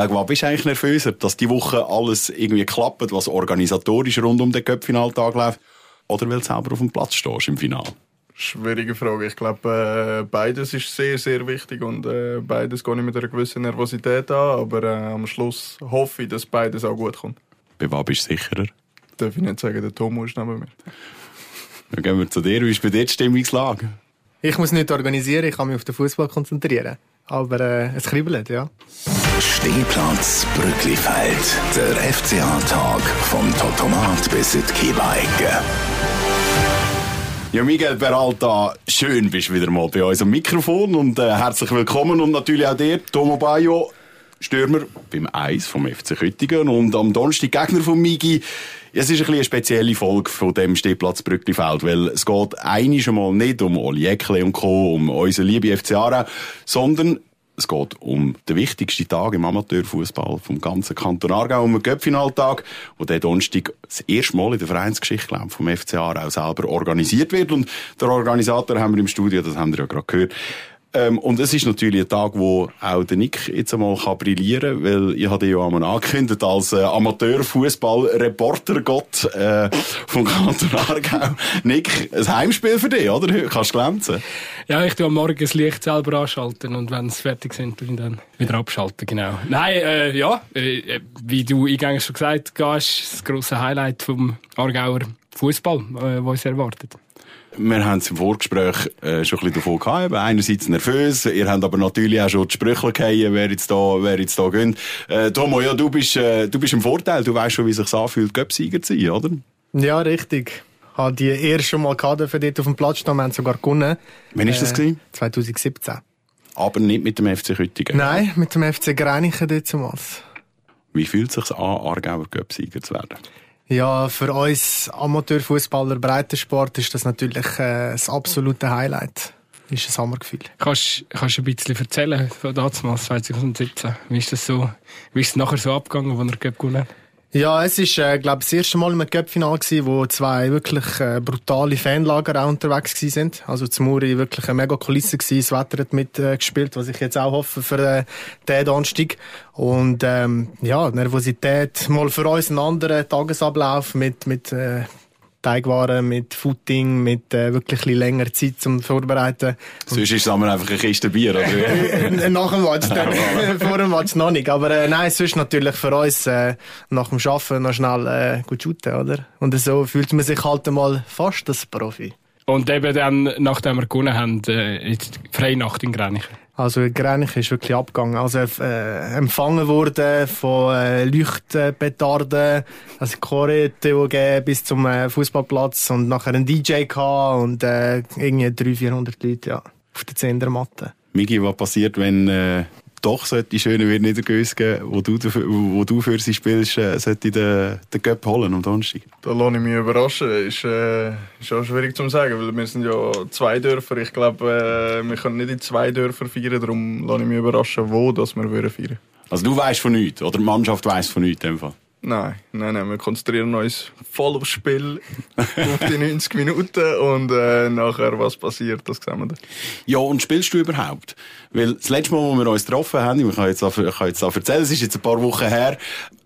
Wegen was bist du eigentlich nervöser? Dass die Woche alles irgendwie klappt, was organisatorisch rund um den Köpfinaltag läuft? Oder weil du selber auf dem Platz stehst im Finale? Schwierige Frage. Ich glaube, äh, beides ist sehr, sehr wichtig und äh, beides gehe ich mit einer gewissen Nervosität an, aber äh, am Schluss hoffe ich, dass beides auch gut kommt. Bei was bist du sicherer? Darf ich nicht sagen, der Tomo ist neben mir. Dann gehen wir zu dir. Wie ist bei dir die Stimmungslage? Ich muss nicht organisieren, ich kann mich auf den Fußball konzentrieren. Aber äh, es kribbelt, ja. Stehplatz Brücklifeld. Der FCA-Tag vom Totomat bis in die. Ja, Miguel Peralta, schön bist du wieder mal bei uns am Mikrofon und äh, herzlich willkommen und natürlich auch dir, Tomo Bayo, Stürmer beim Eis vom FC Köttingen und am Donnerstag Gegner von Migi. Es ist ein bisschen eine spezielle Folge von dem Stehplatz Brücklifeld, weil es geht schon mal nicht um Oli Eckle und Co., um unsere liebe FC Aarau, sondern es geht um den wichtigsten Tag im Amateurfußball vom ganzen Kanton Aargau, um den Göppfinaltag, wo der Donnerstag das erste Mal in der Vereinsgeschichte glaub, vom FC Aargau selber organisiert wird. Und der Organisator haben wir im Studio, das haben wir ja gerade gehört. Ähm, und es ist natürlich ein Tag, wo auch der Nick jetzt einmal kann brillieren kann, weil ich hatte ja einmal angekündigt als äh, Amateur-Fußball-Reporter-Gott äh, vom Kanton Aargau. Nick, ein Heimspiel für dich, oder? Kannst du glänzen? Ja, ich tue am Morgen das Licht selber anschalten und wenn es fertig sind, ich dann wieder abschalten, genau. Nein, äh, ja, äh, wie du eingangs schon gesagt hast, das grosse Highlight vom Aargauer Fußball, äh, was uns erwartet. Wir haben es im Vorgespräch äh, schon ein bisschen davon gehabt. Einerseits nervös, ihr habt aber natürlich auch schon die Sprüche gehabt, wer jetzt da, wer jetzt da gönnt. Äh, Tomo, ja, du bist, äh, du bist im Vorteil. Du weißt schon, wie es sich anfühlt, Göpsieger zu sein, oder? Ja, richtig. Ich habe die erst schon mal gehabt, für dort auf dem Platz stehen. Wir haben sogar gewonnen. Wann war das? Gewesen? 2017. Aber nicht mit dem FC Küttingen? Nein, mit dem FC Greinichen damals. Wie fühlt es sich an, Aargauer Göpsieger zu werden? Ja, für uns Amateurfußballer Breitensport ist das natürlich äh, das absolute Highlight. Ist ein Hammergefühl. Kannst du ein bisschen erzählen von damals, 2017? Wie ist das so, wie ist es nachher so abgegangen, als er gewonnen hat? Ja, es ist, äh, glaube das erste Mal im Cup-Final wo zwei wirklich äh, brutale Fanlager auch unterwegs gewesen sind. Also zum Muri wirklich eine mega Kulisse gewesen. Das Wetter hat mitgespielt, äh, was ich jetzt auch hoffe für äh, den Donnerstag. Und ähm, ja, Nervosität, mal für uns einen anderen Tagesablauf mit mit äh, Teigwaren, mit Footing, mit äh, wirklich ein länger Zeit zum Vorbereiten. Sonst ist es einfach eine Kiste Bier, oder? nach dem Match, dann, vor dem Match noch nicht. Aber äh, nein, sonst natürlich für uns äh, nach dem Arbeiten noch schnell äh, gut shooten, oder? Und so fühlt man sich halt einmal fast als Profi. Und eben dann, nachdem wir gewonnen haben, äh, freie Nacht in Grenichen. Also Grenich ist wirklich abgegangen. Also äh, empfangen wurde von äh, Leuchtpetarden, also Choreo bis zum äh, Fußballplatz und nachher ein DJ gehabt und äh, irgendwie 300, 400 Leute ja, auf der Zehnermatte. Migi, was passiert, wenn äh, doch sollte schöne wird Niedergös geben, wo du, wo du für sie spielst, äh, sollte den, den Cup holen am Donnerstag? Da lasse ich mich überraschen. Ist, äh, ist auch schwierig zu sagen, weil wir sind ja zwei Dörfer. Ich glaube, äh, wir können nicht in zwei Dörfer feiern, darum lasse ich mich überraschen, wo das wir feiern würden. Also du weißt von nichts, oder die Mannschaft weiss von nichts in dem Fall? Nein, nein, nein, wir konzentrieren uns voll aufs Spiel, auf die 90 Minuten und äh, nachher, was passiert, das sehen wir dann. Ja, und spielst du überhaupt? Weil das letzte Mal, wo wir uns getroffen haben, ich kann jetzt auch, kann jetzt auch erzählen, es ist jetzt ein paar Wochen her,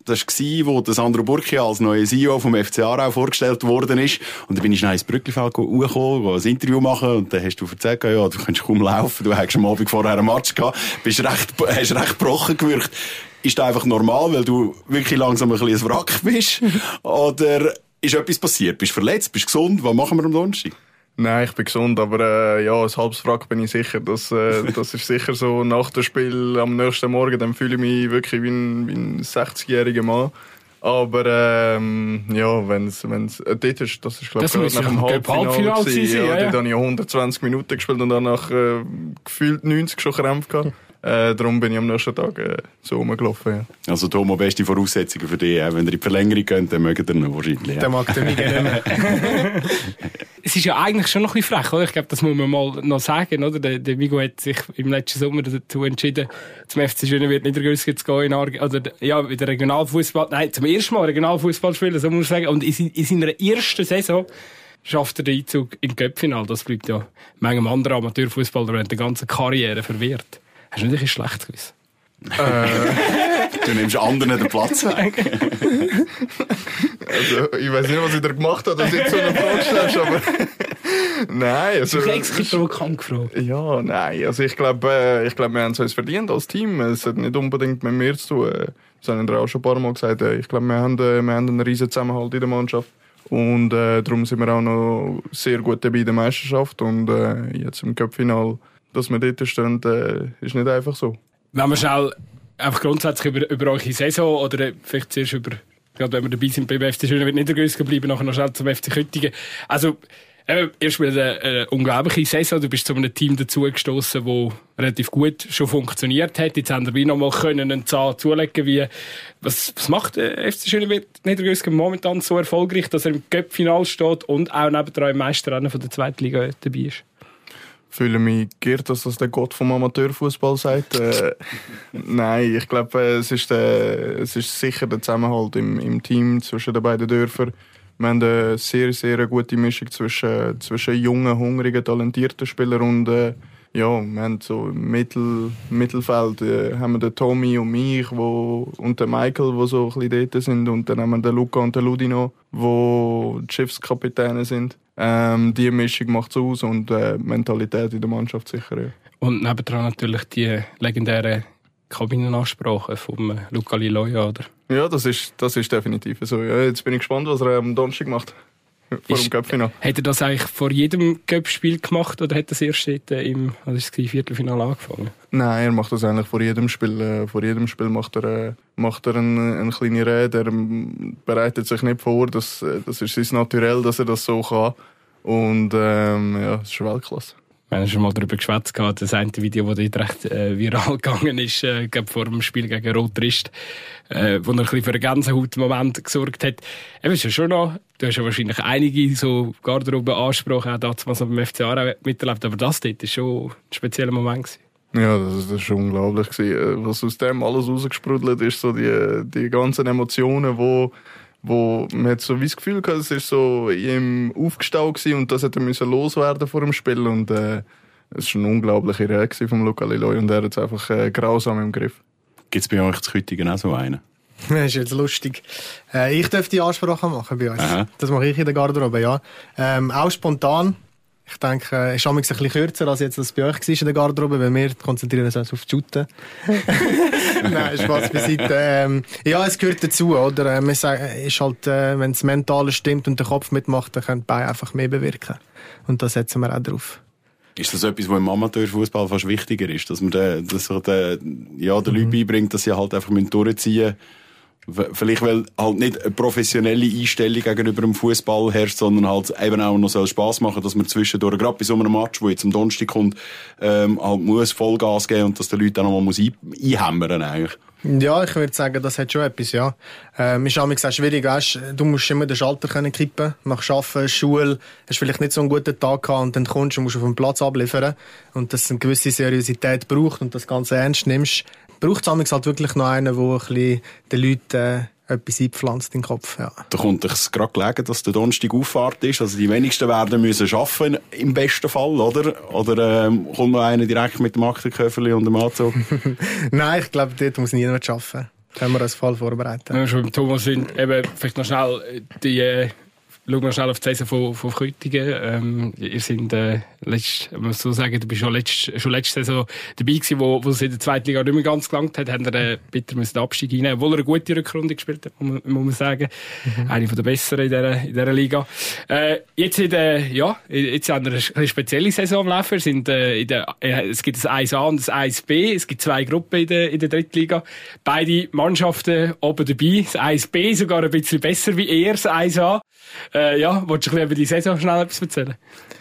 das war, der Sandro Burki als neuer CEO vom FC Aarau vorgestellt worden ist. Und dann bin ich schnell ins Brücklifeld hochgekommen, ein Interview machen. Und dann hast du erzählt, ja, du kannst kaum laufen, du hast am Abend vorher einen Match gehabt, bist recht, hast recht gebrochen gewirkt ist das einfach normal, weil du wirklich langsam ein bisschen ein Wrack bist? Oder ist etwas passiert? Bist du verletzt? Bist du gesund? Was machen wir am Donnerstag? Nein, ich bin gesund, aber äh, ja, ein halbes Wrack bin ich sicher. Das, äh, das ist sicher so. Nach dem Spiel am nächsten Morgen, dann fühle ich mich wirklich wie ein, wie ein 60-jähriger Mann. Aber ähm, ja, wenn es äh, dort ist, das ist glaube ich nach dem Halbfinale, Halbfinale gewesen, ja, ja, ja. Dort habe ich 120 Minuten gespielt und danach äh, gefühlt 90 schon Krämpfe gehabt. Äh, darum bin ich am nächsten Tag äh, so rumgelaufen. Ja. Also Tomo, beste Voraussetzungen für dich. Wenn ihr in die Verlängerung könnt, dann mögt ihr ihn wahrscheinlich. Ja. Der mag den nicht gerne. es ist ja eigentlich schon noch ein bisschen frech, oder? Ich glaube, das muss man mal noch sagen, oder? Der, der Vigo hat sich im letzten Sommer dazu entschieden, zum FC Schönewirt Niedergösgen zu gehen in Arge oder, ja, wieder Regionalfußball, nein, zum ersten Mal Regionalfußball spielen, so muss ich sagen. Und in, in seiner ersten Saison schafft er den Einzug in Köpfinal. Das bleibt ja manchem anderen Amateurfußballer während der ganzen Karriere verwehrt. Hast du nicht ein schlecht gewusst? Äh, Du nimmst anderen den Platz weg. Also, ich weiß nicht, was ich da gemacht habe, dass du jetzt so eine Frage stellst, aber. nein, also. Ich habe provokant gefragt. Ja, nein, also ich glaube, äh, ich glaub, wir haben es uns verdient als Team. Es hat nicht unbedingt mit mir zu tun. Das haben wir auch schon ein paar Mal gesagt. Äh, Ich glaube, wir haben, wir haben einen riesen Zusammenhalt in der Mannschaft. Und äh, darum sind wir auch noch sehr gut dabei in der Meisterschaft. Und äh, jetzt im Cup-Final, dass wir dort stehen, äh, ist nicht einfach so. Wenn wir schnell einfach grundsätzlich über, über eure Saison oder vielleicht zuerst über, gerade wenn wir dabei sind beim FC Schöne wird Niedergrüß geblieben, nachher noch schnell zum FC Köttingen. Also, äh, ihr eine, eine unglaubliche Saison. Du bist zu einem Team dazugestoßen, das relativ gut schon funktioniert hat. Jetzt haben wir wie noch mal können einen Zahn zulegen wie, was, was macht der FC Schöne wird Niedergrüß momentan so erfolgreich, dass er im Cup-Final steht und auch nebendran im Meisterrennen von der zweiten Liga dabei ist? Fühle mich geehrt, dass das der Gott vom Amateurfußball sagt. Äh, nein, ich glaube, äh, es, ist der, es ist sicher der Zusammenhalt im, im Team zwischen den beiden Dörfern. Wir haben eine sehr, sehr gute Mischung zwischen, zwischen jungen, hungrigen, talentierten Spielern und äh, ja, wir haben so im Mittel, Mittelfeld äh, haben wir den Tommy und mich wo, und den Michael, die so ein bisschen dort sind. Und dann haben wir den Luca und den Ludino, die Schiffskapitäne sind. Ähm, die Mischung macht es aus und äh, die Mentalität in der Mannschaft sicher. Ja. Und nebendran natürlich die legendären Kabinenansprachen vom Luca Liloya, oder? Ja, das ist, das ist definitiv so. Ja, jetzt bin ich gespannt, was er am Donnerstag macht. Vor dem Cup-Final. Hat er das eigentlich vor jedem Cup-Spiel gemacht oder hat das erst äh, im was ist es, Viertelfinale angefangen? Nein, er macht das eigentlich vor jedem Spiel. Äh, vor jedem Spiel macht er, äh, macht er eine, eine kleine Rede. Er ähm, bereitet sich nicht vor. Das, das ist sein Naturell, dass er das so kann. Und ähm, ja, das ist Weltklasse. Wir haben schon mal darüber geschwätzt, das eine Video, das dort recht äh, viral gegangen ist, äh, vor dem Spiel gegen Rotrist, äh, wo er ein bisschen für einen Gänsehaut-Moment gesorgt hat. Eben, ist ja schon noch, du hast ja wahrscheinlich einige so Garderobe-Ansprachen auch damals beim FC Aarau miterlebt, aber das dort ist schon ein spezieller Moment gewesen. Ja, das, das ist unglaublich gewesen. Äh, Was aus dem alles rausgesprudelt ist, so die, die ganzen Emotionen, wo, wo man hat so wie das Gefühl gehabt, es ist so in ihm aufgestaut gewesen und das hätte müssen loswerden vor dem Spiel und äh, es war eine unglaubliche Rede gewesen vom Luca Liloy und er hat es einfach äh, grausam im Griff. Gibt es bei euch zu Kütigen auch so einen? Das ist jetzt lustig. Äh, ich darf die Ansprache machen bei uns. Aha. Das mache ich in der Garderobe, ja. Ähm, auch spontan. Ich denke, es ist ein bisschen kürzer, als jetzt das bei euch war in der Garderobe, weil wir konzentrieren uns auf die Shooten. Nein, Spaß beiseite. Ähm, ja, es gehört dazu, oder? Äh, Wir sagen, es ist halt, äh, wenn das Mentale stimmt und der Kopf mitmacht, dann können die Beine einfach mehr bewirken. Und da setzen wir auch drauf. Ist das etwas, was im Amateurfußball fast wichtiger ist, dass man den, dass man den, ja, den Mhm. Leuten beibringt, dass sie halt einfach durchziehen müssen? Vielleicht, weil halt nicht eine professionelle Einstellung gegenüber dem Fußball herrscht, sondern halt eben auch noch soll Spass machen, dass man zwischendurch, gerade bei so einem Match, wo jetzt am Donnerstag kommt, ähm, halt muss Vollgas geben und dass der Leute auch noch mal muss ein einhämmern eigentlich. Ja, ich würde sagen, das hat schon etwas, ja. Ähm, ist auch schwierig, weißt, du musst immer den Schalter können kippen. Nach Arbeiten, Schule, hast vielleicht nicht so einen guten Tag gehabt und dann kommst du und musst auf dem Platz abliefern. Und dass es eine gewisse Seriosität braucht und das Ganze ernst nimmst, braucht es halt wirklich noch einen, der ein bisschen den Leuten äh, etwas einpflanzt in den Kopf, ja. Da kommt es gerade gelegen, dass der Donnerstag Auffahrt ist. Also die wenigsten werden müssen arbeiten, im besten Fall, oder? Oder ähm, kommt noch einer direkt mit dem Aktenköfferli und dem Anzug? Nein, ich glaube, dort muss niemand arbeiten. Können wir uns voll vorbereiten. Wenn wir schon beim Thomas sind, eben, vielleicht noch schnell die, äh, schauen wir schnell auf die Saison von, von Küttingen. Ähm, ihr sind, äh, letzt, muss so sagen, du bist schon letzt, schon letzte Saison dabei gewesen, wo, wo es in der zweiten Liga nicht mehr ganz gelangt hat, haben wir äh, bitter müssen den Abstieg reinnehmen, obwohl er eine gute Rückrunde gespielt hat, muss man, muss man sagen. Eine von der besseren in dieser, in dieser Liga. Äh, jetzt in der, ja, jetzt haben wir eine, spezielle Saison am Laufen. Sind, äh, in der, äh, es gibt ein 1A und ein 1B. Es gibt zwei Gruppen in der, in der dritten Liga. Beide Mannschaften oben dabei. Das 1B sogar ein bisschen besser wie er, das 1A. Äh, ja, wolltest du über die Saison schnell etwas erzählen?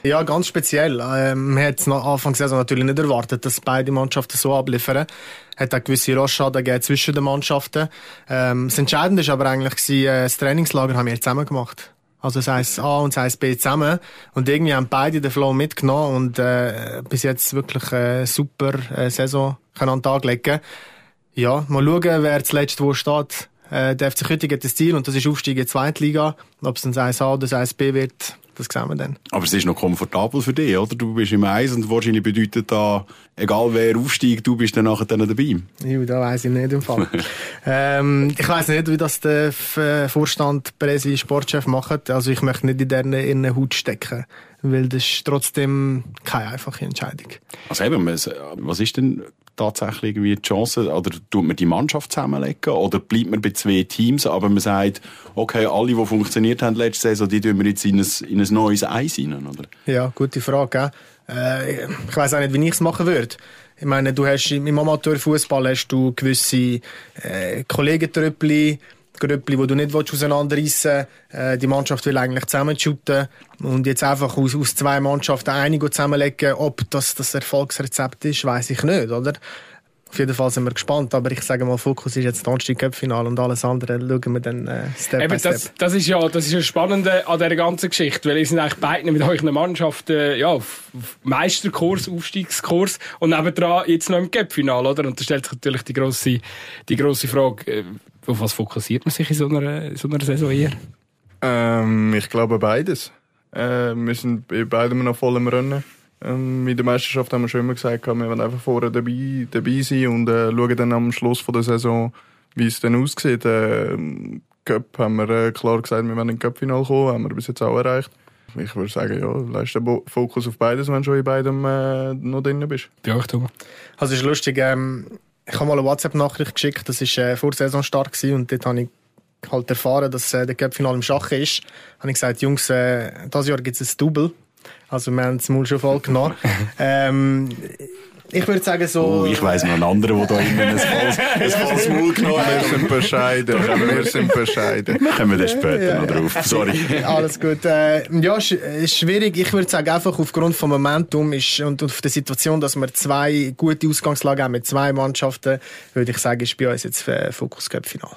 Ja, ganz speziell. Ähm, es nach Anfang der Saison natürlich nicht erwartet, dass beide Mannschaften so abliefern. Hat auch gewisse Rosschaden gegeben zwischen den Mannschaften. Ähm, das Entscheidende war aber eigentlich, äh, das Trainingslager haben wir zusammen gemacht. Also das heisst A und das heisst B zusammen. Und irgendwie haben beide den Flow mitgenommen und äh, bis jetzt wirklich eine super äh, Saison an den Tag legen. Ja, mal schauen, wer zuletzt wo steht. Äh, der FC Küttingen hat das Ziel und das ist Aufstieg in die Zweite Liga. Ob es dann das 1A oder das 1B wird, das sehen wir dann. Aber es ist noch komfortabel für dich, oder? Du bist im Eis und wahrscheinlich bedeutet da, egal wer aufsteigt, du bist dann nachher dann dabei. Ja, da weiss ich nicht im Fall. ähm, ich weiss nicht, wie das der äh, Vorstand, Präsi, Sportchef macht. Also ich möchte nicht in deren, in deren Haut stecken. Weil das ist trotzdem keine einfache Entscheidung. Also eben, was ist denn tatsächlich irgendwie die Chance? Oder tut man die Mannschaft zusammenlegen? Oder bleibt man bei zwei Teams, aber man sagt, okay, alle, die funktioniert haben letzte Saison, die tun wir jetzt in ein, in ein neues Eis rein, oder? Ja, gute Frage. Äh, ich weiß auch nicht, wie ich es machen würde. Ich meine, du hast im Amateurfußball hast du gewisse äh, Kollegentrüppli, Grüppli, die du nicht auseinanderreissen willst. Äh, die Mannschaft will eigentlich zusammenschütten. Und jetzt einfach aus, aus zwei Mannschaften einige zusammenlegen, ob das das Erfolgsrezept ist, weiß ich nicht, oder? Auf jeden Fall sind wir gespannt, aber ich sage mal, Fokus ist jetzt Donnerstag Cup-Final und alles andere schauen wir dann äh, Step by Eben, Step. das, das ist ja das ist ja Spannende an dieser ganzen Geschichte, weil ihr seid eigentlich beide mit euren Mannschaften ja, auf, auf Meisterkurs, Aufstiegskurs und nebendran jetzt noch im Cup-Final, oder? Und da stellt sich natürlich die grosse, die grosse Frage, äh, auf was fokussiert man sich in so einer, so einer Saison eher? Ähm, ich glaube beides. Äh, wir sind bei beidem noch voll im Rennen. Ähm, in der Meisterschaft haben wir schon immer gesagt, wir wollen einfach vorher dabei, dabei sein und äh, schauen dann am Schluss von der Saison, wie es dann aussieht. Äh, im Cup haben wir äh, klar gesagt, wir wollen in Cup-Final kommen, haben wir bis jetzt auch erreicht. Ich würde sagen, ja, leist den Bo- Fokus auf beides, wenn du schon in beidem äh, noch drin bist. Bei euch, Thomas? Also es ist lustig, ähm, ich habe mal eine WhatsApp-Nachricht geschickt, das war äh, vor der Saison stark gewesen, und dort habe ich halt erfahren, dass äh, der Cup-Final im Schach ist. habe ich gesagt, Jungs, äh, dieses Jahr gibt es ein Double. Also wir haben es mal schon voll genommen. ähm, ich würde sagen so... Oh, ich weiss noch einen anderen, der da immer ein volles, ein volles Maul genommen Wir hat. sind bescheiden, wir sind bescheiden. Kommen wir dann später noch drauf. Sorry. Alles gut. Äh, ja, sch- ist schwierig. Ich würde sagen, einfach aufgrund vom Momentum ist, und auf der Situation, dass wir zwei gute Ausgangslagen haben mit zwei Mannschaften, würde ich sagen, ist bei uns jetzt äh, Fokus Cup Final.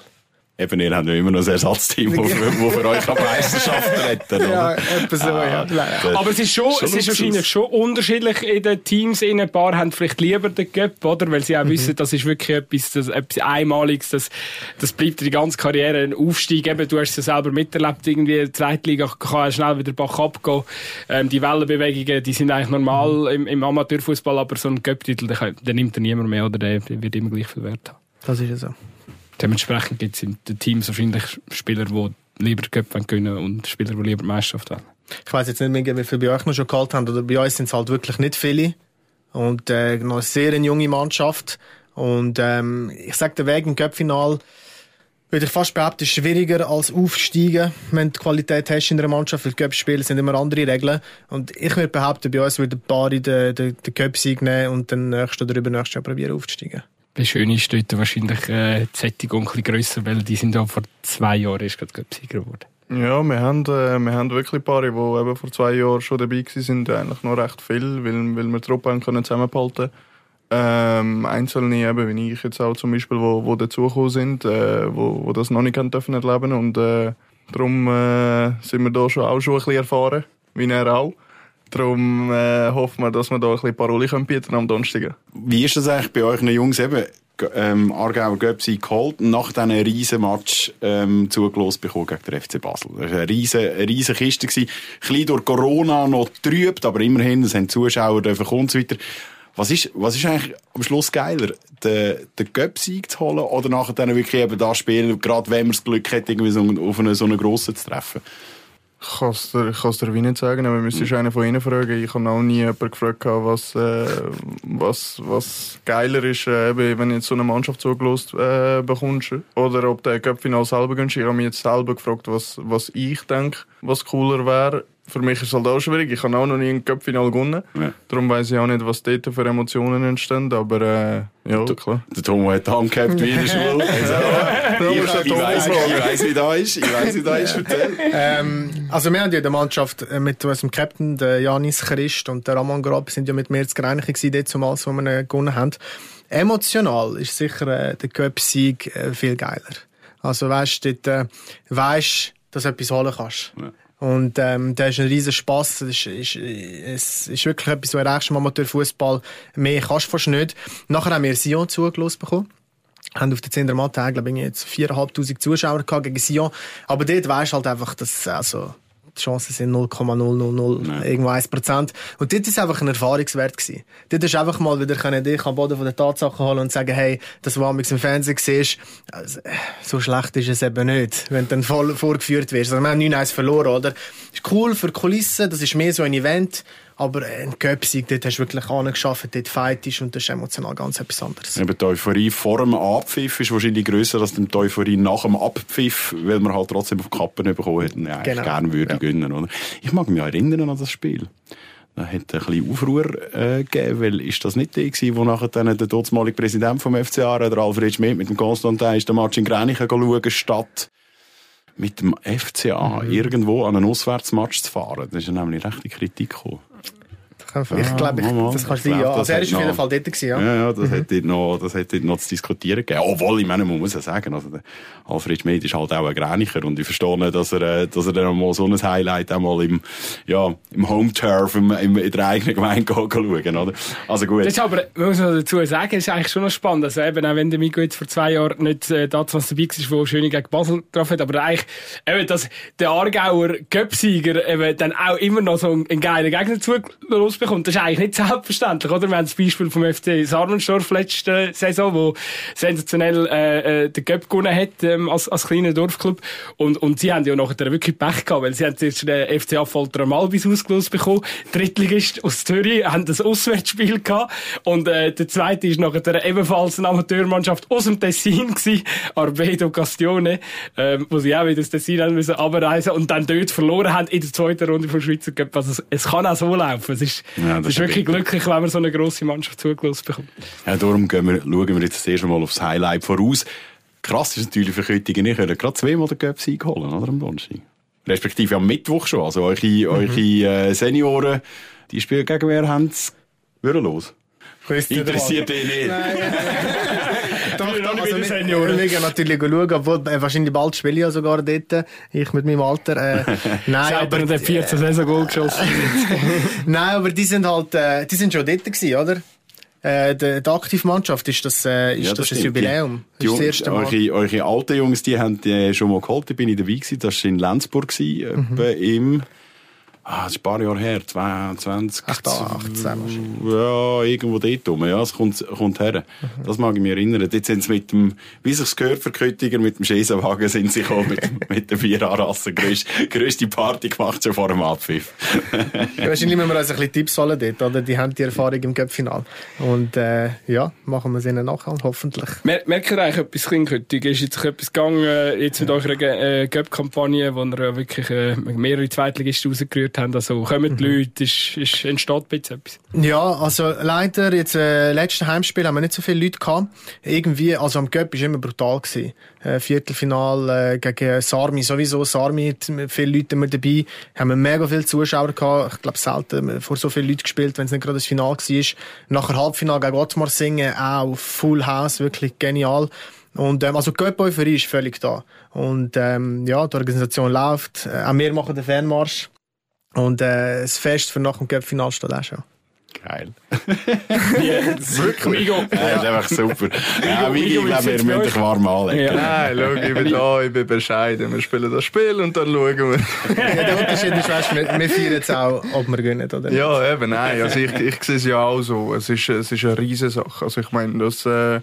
Eben, ihr habt ja immer noch ein Ersatzteam, das für, wo für euch Meisterschaften retten, Ja, oder? etwa so, ja. das- Aber es ist schon, Schon es ist wahrscheinlich schon unterschiedlich in den Teams. In ein paar haben vielleicht lieber den Cup, oder? Weil sie auch wissen, das ist wirklich etwas, das, etwas Einmaliges. Das, das bleibt die ganze Karriere ein Aufstieg. Eben, du hast es ja selber miterlebt. Irgendwie, die Zweitliga kann ja schnell wieder Bach abgehen. Ähm, die Wellenbewegungen, die sind eigentlich normal im, im Amateurfußball, aber so einen Cup-Titel, den, kann- den nimmt er niemand mehr, oder? Der, der wird immer gleich viel Wert haben. Das ist ja so. Dementsprechend gibt es in den Teams wahrscheinlich Spieler, die lieber Cup gewinnen und Spieler, die lieber die Meisterschaft wollen. Ich weiß jetzt nicht wie viele bei euch noch schon gehalten haben, oder bei uns sind es halt wirklich nicht viele. Und äh, noch eine sehr junge Mannschaft. Und ähm, ich sage, der Weg im Cup-Final würde ich fast behaupten, ist schwieriger als aufsteigen, wenn du Qualität hast in einer Mannschaft, weil Cup-Spiele sind immer andere Regeln. Und ich würde behaupten, bei uns würde ein paar den, den, den nehmen und dann nächstes oder übernächstes Jahr probieren aufzusteigen. Schön ist dort wahrscheinlich äh, die Sättigung ein bisschen grösser, weil die sind ja vor zwei Jahren erst gerade Sieger geworden. Ja, wir haben, äh, wir haben wirklich Paare, die eben vor zwei Jahren schon dabei waren, eigentlich noch recht viel, weil, weil wir die Truppe können zusammenhalten ähm, Einzelne, eben, wie ich jetzt auch zum Beispiel, wo, wo dazugekommen sind, äh, wo, wo das noch nicht haben dürfen erleben und äh, darum äh, sind wir da schon auch schon ein bisschen erfahren, wie er auch. Darum äh, hoffen wir, dass wir da ein bisschen Paroli können bieten am Donnerstag. Wie ist das eigentlich bei euch Jungs eben? Ähm, Aargauer Göpsi geholt und nach diesem riesen Match ähm, zugelost bekommen gegen den FC Basel. Das war eine riesen, eine riesen Kiste. Gewesen. Ein bisschen durch Corona noch trübt, aber immerhin, es haben Zuschauer dürfen und so weiter. Was ist, was ist eigentlich am Schluss geiler? Den, den Göpsieg zu holen oder nachher dann wirklich eben das spielen, gerade wenn man das Glück hat, irgendwie so auf einen, so einen grossen zu treffen? Ich kann es dir, dir wie nicht sagen, aber müsstest einen von ihnen fragen. Ich habe noch nie jemanden gefragt, was, äh, was, was geiler ist, äh, wenn du jetzt so eine Mannschaft zugelost äh, bekommst. Oder ob der Cup-Final selber gönnst. Ich habe mich jetzt selber gefragt, was, was ich denke, was cooler wäre. Für mich ist es halt auch schwierig. Ich habe auch noch nie ein Cup-Final gewonnen. Ja. Darum weiß ich auch nicht, was dort für Emotionen entstehen. Aber äh, ja, klar. Der Tomo hat Hand gehabt wie in der Schule. Also, ich, ich, weiss, ich weiss, wie da ist. Ich weiss, wie da ist. Erzähl. Ähm, also wir haben ja in der Mannschaft äh, mit unserem Captain, der Janis Christ und der Ramon Grab, sind ja mit mir jetzt gereinigt gewesen, dort zumals, wo wir ihn gewonnen haben. Emotional ist sicher äh, der Cup-Sieg äh, viel geiler. Also weißt du, dort äh, weisst, dass du etwas holen kannst. Ja. Und ähm, da ist ein riesen Spass. Es ist, ist, es ist wirklich etwas, was erreichst im Amateurfußball. Mehr kannst du fast nicht. Nachher haben wir Sion zugelassen bekommen haben auf der Zindermatte, glaube ich, jetzt 4'500 Zuschauer gehabt gegen Sion. Aber dort weisst halt einfach, dass, also, die Chancen sind 0,000 Nein. irgendwo 1 Prozent. Und dort ist einfach ein Erfahrungswert gewesen. Dort ist einfach mal wieder können dich am Boden von der Tatsachen holen und sagen, hey, das, was du im Fernsehen siehst, also, so schlecht ist es eben nicht, wenn du dann voll vorgeführt wirst. Also, wir haben 9-1 verloren, oder? Ist cool für Kulissen, das ist mehr so ein Event, aber ein Göpsig, dort hast du wirklich angeschafft, dort fightest und das ist emotional ganz etwas anderes. Eben die Euphorie vor dem Abpfiff ist wahrscheinlich grösser als die Euphorie nach dem Abpfiff, weil man halt trotzdem auf die Kappen bekommen hat und ja, Genau. gerne würde Ja. gönnen, oder? Ich mag mich erinnern an das Spiel. Da hat ein bisschen Aufruhr äh, gegeben, weil ist das nicht der gewesen, wo nachher dann der damalige Präsident vom FCA, der Alfred Schmidt mit dem Konstantin, ist der Martin Grenichen schauen, statt mit dem FCA Mhm. irgendwo an einen Auswärtsmatch zu fahren. Da ist ja nämlich rechte Kritik gekommen. Ich glaube, ich, das kannst du sein, ja. Also er hat ist auf jeden noch- Fall dort gewesen, ja. Ja, ja, das hat dort noch, das hat dort noch zu diskutieren gegeben. Obwohl, ich meine, man muss ja sagen, also der Alfred Schmid ist halt auch ein Grenicher und ich verstehe nicht, dass er, äh, dass er dann mal so ein Highlight einmal im, ja, im Home-Turf, im, im, in der eigenen Gemeinde gehen schauen, oder? Also gut. Das ist aber, muss man dazu sagen, ist eigentlich schon noch spannend. Also eben, auch wenn der Migo jetzt vor zwei Jahren nicht äh, das, was dabei war, wo Schöne gegen Basel getroffen hat, aber eigentlich, eben, dass der Aargauer Göpsieger eben dann auch immer noch so einen, einen geilen Gegner zugelost bekommt, das ist eigentlich nicht selbstverständlich, oder? Wir haben das Beispiel vom FC Sarnenstorf letzte Saison, wo sensationell äh, äh, den Göpp gewonnen hat ähm, als, als kleiner Dorfclub und, und sie haben ja nachher wirklich Pech gehabt, weil sie haben zuerst den FCA Folter Malbis ausgelost bekommen, Drittligist aus Zürich, haben das Auswärtsspiel gehabt und äh, der zweite ist nachher ebenfalls eine Amateurmannschaft aus dem Tessin gewesen, Arbedo Castione, ähm, wo sie auch wieder das Tessin haben müssen abreisen und dann dort verloren haben in der zweiten Runde vom Schweizer Cup. Also es, es kann auch so laufen. Es ist, Ja, das es ist wirklich glücklich, wenn man so eine grosse Mannschaft zugelost bekommt. Ja, darum gehen wir, schauen wir jetzt erst einmal aufs Highlight voraus. Krass ist natürlich für Köttingen, ich könnte gerade zweimal den Göpsieg holen, oder? Am Donnerstag. Respektive am Mittwoch schon. Also eure, eure äh, Senioren, die spielen gegen wer haben sie los? Interessiert dich nicht. Doch, doch, also wir, wir gehen natürlich schauen, obwohl äh, wahrscheinlich bald spiele ich ja sogar dort, ich mit meinem Alter. Äh, nein, Aber aber, der 14 Saison Goal geschossen. nein, aber die sind halt, äh, die sind schon dort gewesen, oder? Äh, die, die Aktivmannschaft ist das, äh, ist Ja, das, das stimmt. Jubiläum. Die, Das ist das Jungs, erste Mal. eure, eure alten Jungs, die haben die schon mal geholt, da bin ich dabei gewesen. Das war in Lenzburg, gewesen, etwa im, ah, das ist ein paar Jahre her, 22, 18 Ja, irgendwo dort rum, ja, es kommt, kommt her. Das mag ich mich erinnern. Dort sind sie mit dem, wie sich's gehört für Köttiger, mit dem Schesenwagen sind sie gekommen, mit, mit den vier Anrassen. Grösste, Party gemacht schon vor dem Abpfiff. Ja, wahrscheinlich müssen wir uns ein bisschen Tipps holen dort, oder? Die haben die Erfahrung im Cup-Final. Und, äh, ja, machen wir es ihnen nachher, hoffentlich. Mer merkt ihr eigentlich etwas Kleinköttig? Ist jetzt etwas gegangen, jetzt mit eurer äh, Göpp-Kampagne, wo ihr ja wirklich äh, mehrere Zweitligisten rausgerührt habt? Also, kommen die Leute, ist, ist, entsteht ein bisschen etwas? Ja, also leider, jetzt äh, letzten Heimspiel haben wir nicht so viele Leute gehabt. Irgendwie, also am Cup war immer brutal. Gewesen. Äh, Viertelfinal äh, gegen Sarmi sowieso. Sarmi vielen Leuten immer dabei. Haben wir mega viele Zuschauer gehabt. Ich glaube, selten vor so vielen Leuten gespielt, wenn es nicht gerade das Final war. Nachher Halbfinal gegen Ottmar singen, auch Full House, wirklich genial. Und ähm, also Göpp-Euphorie ist völlig da. Und ähm, ja, die Organisation läuft. Äh, auch wir machen den Fanmarsch. Und äh, das Fest für nach dem Cup-Final steht auch schon. Geil. Wirklich? Migo. Ja, das ist einfach super. Ja, wie, ich Migo, wie glaube, wir müssen dich warm anlegen. Ja. Nein, schau, ich bin da, ich bin bescheiden. Wir spielen das Spiel und dann schauen wir. Ja, der Unterschied ist, weißt, wir, wir feiern jetzt auch, ob wir gewinnen oder nicht. Ja, eben, nein. Also ich, ich sehe es ja auch so. Es ist, es ist eine riesige Sache. Also ich meine, dass, äh,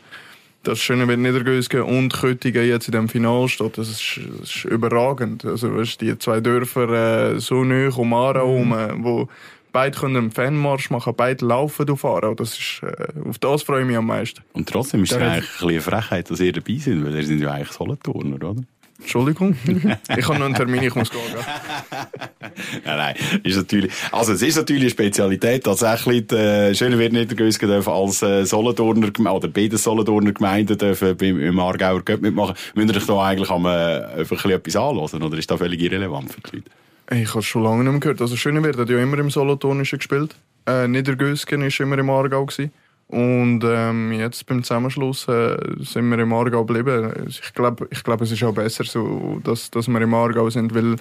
das Schöne mit Niedergösgen und Köttingen jetzt in dem Finale steht, das ist, das ist überragend. Also weißt, die zwei Dörfer äh, so nah um Aarau Mhm. herum, wo beide können einen Fanmarsch machen, beide laufen auf Aarau. Das ist, äh, auf das freue ich mich am meisten. Und trotzdem ist es eigentlich ein bisschen eine Frechheit, dass ihr dabei seid, weil ihr sind ja eigentlich Solothurner, oder? Entschuldigung, ich habe noch einen Termin, ich muss gehen. Nein, nein, ist natürlich, also es ist natürlich eine Spezialität, tatsächlich, äh, Schöne wird Niedergösgen dürfen als äh, Solothurner, oder beide Solothurner Gemeinden dürfen beim, im Aargauer Cup mitmachen. Müsst ihr euch da eigentlich am, äh, ein bisschen etwas anhören, oder ist das völlig irrelevant für die Leute? Ich habe es schon lange nicht mehr gehört. Also Schönewirt hat ja immer im Solothurnischen gespielt. Äh, Niedergösgen war immer im Aargau. Gewesen. Und ähm, jetzt beim Zusammenschluss äh, sind wir im Aargau geblieben. Ich glaube, ich glaub, es ist auch besser so, dass, dass wir im Aargau sind, weil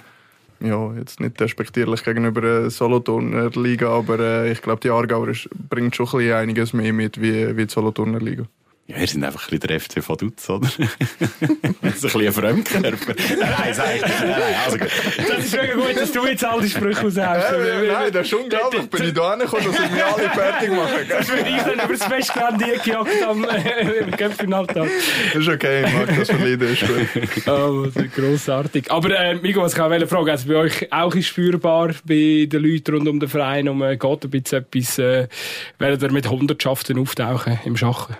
ja, jetzt nicht respektierlich gegenüber der Solothurner Liga, aber äh, ich glaube, die Aargauer ist- bringt schon ein einiges mehr mit wie, wie die Solothurner Liga. Ja, wir sind einfach ein bisschen der FC von Dutz, oder? ist ein bisschen ein Fremdkörper. nein, sag ich. Nein, nein, also gut. Das ist wirklich gut, dass du jetzt all die Sprüche raushaust. Äh, nein, das ist unglaublich. Bin ich da hingekommen, dass ich mich alle fertig mache. Das würde ich dann über das Festgelände gejagt am Köpfinaltag. Das ist okay, ich mag das verleiden, ist gut. Oh, das ist grossartig. Aber, äh, Migo, was ich auch wollte fragen, also bei euch auch ist spürbar bei den Leuten rund um den Verein, um, äh, geht ein bisschen etwas, äh, werdet ihr mit Hundertschaften auftauchen im Schachen?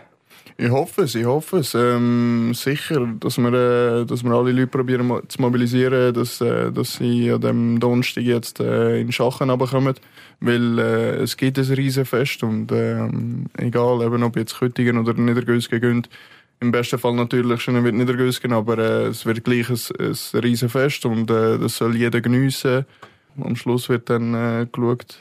Ich hoffe es, ich hoffe es. Ähm, sicher, dass wir, äh, dass wir alle Leute probieren mo- zu mobilisieren, dass, äh, dass sie an dem Donnerstag jetzt äh, in Schachen runterkommen. Weil äh, es gibt ein Riesenfest und ähm, egal, eben ob jetzt Küttingen oder Niedergösgen gehen, im besten Fall natürlich schon wird Niedergösgen, aber äh, es wird gleich ein, ein Riesenfest und äh, das soll jeder geniessen. Am Schluss wird dann geschaut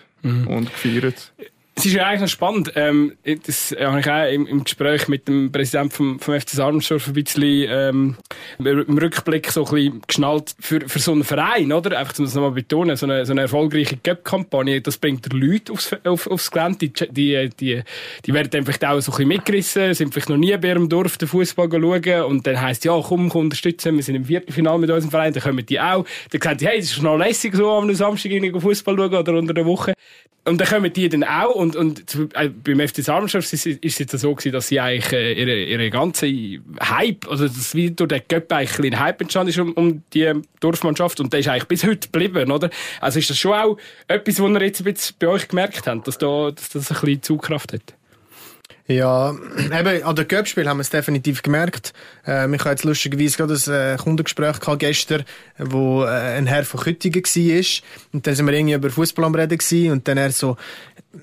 und gefeiert. Es ist ja eigentlich noch spannend. Ähm, das habe ich auch im, im Gespräch mit dem Präsidenten vom, vom FC Sarmsdorf ein bisschen ähm, im Rückblick so ein bisschen geschnallt für, für so einen Verein, oder? Einfach, um das nochmal betonen, so eine, so eine erfolgreiche Cup-Kampagne, das bringt Leute aufs, auf, aufs Gelände. Die, die, die, die werden vielleicht auch so ein bisschen mitgerissen, sind vielleicht noch nie bei ihrem Dorf den Fußball schauen und dann heisst ja, komm, komm unterstützen, wir sind im Viertelfinale mit unserem Verein, dann kommen die auch. Dann sagen die, hey, das ist noch lässig, so am Samstag irgendwie Fußball schauen oder unter der Woche. Und dann kommen die dann auch und, und äh, beim FC Sarmsdorf ist, es jetzt so gewesen, dass sie eigentlich äh, ihre, ihre ganze Hype, also das wie durch den Göpp eigentlich ein Hype entstanden ist um, um die Dorfmannschaft und der ist eigentlich bis heute geblieben, oder? Also ist das schon auch etwas, was ihr jetzt ein bisschen bei euch gemerkt habt, dass, da, dass das ein bisschen Zugkraft hat? Ja, eben, an den Cup-Spielen haben wir es definitiv gemerkt. Ähm, ich habe jetzt lustigerweise gerade ein äh, Kundengespräch gehabt gestern, wo äh, ein Herr von Küttingen war. Und dann sind wir irgendwie über Fußball am Reden gewesen. Und dann er so,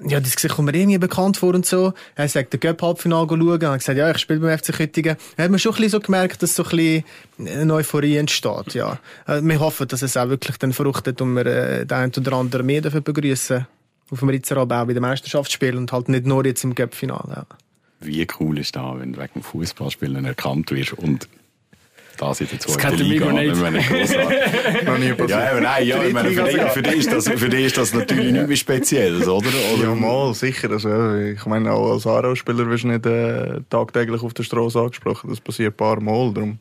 ja, das Gesicht kommt mir irgendwie bekannt vor und so. Er sagt, der Cup-Halbfinale schauen. Und er hat gesagt, ja, ich spiele beim FC Küttingen. Da hat man schon ein bisschen so gemerkt, dass so ein bisschen eine Euphorie entsteht, ja. Äh, wir hoffen, dass es auch wirklich dann fruchtet und wir äh, den einen oder anderen mehr dafür begrüßen auf dem Ritzerabend auch bei den Meisterschaftsspielen und halt nicht nur jetzt im Cup-Finale. Ja. Wie cool ist das, wenn du wegen dem Fußballspielen erkannt wirst und das in der zweiten kennt der Liga. Migo nicht. Ich meine. Noch nie passiert. ja, aber nein, ja, ich meine, für, dich, für, dich ist das, für dich ist das natürlich nicht mehr Spezielles, oder? oder? Ja, mal, sicher. Also, ich meine, auch als Aarau-Spieler wirst du nicht äh, tagtäglich auf der Straße angesprochen. Das passiert ein paar Mal. Darum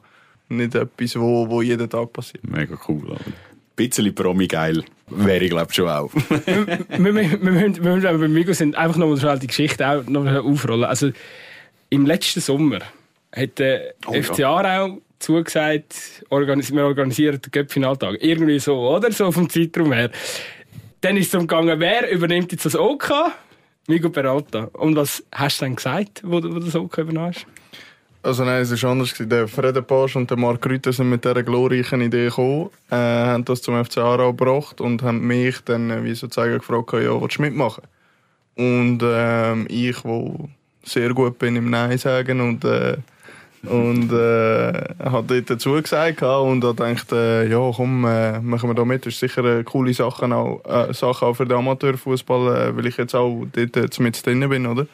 nicht etwas, wo, wo jeden Tag passiert. Mega cool. Aber ein bisschen Promi-geil wäre ich, glaube schon auch. wir, wir, wir, müssen, wir müssen, wenn wir bei Migo sind, einfach noch mal schnell die Geschichte auch noch aufrollen. Also, im letzten Sommer hat der Oh, ja. FC Aarau zugesagt, organis wir organisieren den Cup-Finaltag. Irgendwie so, oder? So vom Zeitraum her. Dann ist es darum gegangen, wer übernimmt jetzt das OK? Migo Peralta. Und was hast du dann gesagt, wo du wo du das OK übernommen hast? Also nein, es war anders. Der Fred Page und der Mark Rüther sind mit dieser glorreichen Idee gekommen, äh, haben das zum FC Aarau gebracht und haben mich dann äh, wie sozusagen gefragt, ja, willst du mitmachen? Und ähm, ich, wo sehr gut bin im Nein sagen und äh, und äh, hat dort dazu gesagt und hat gedacht, äh, ja komm, äh, machen wir da mit. Das ist sicher eine coole Sache auch, äh, Sache auch für den Amateurfußball, äh, weil ich jetzt auch dort äh, mit drin bin, oder?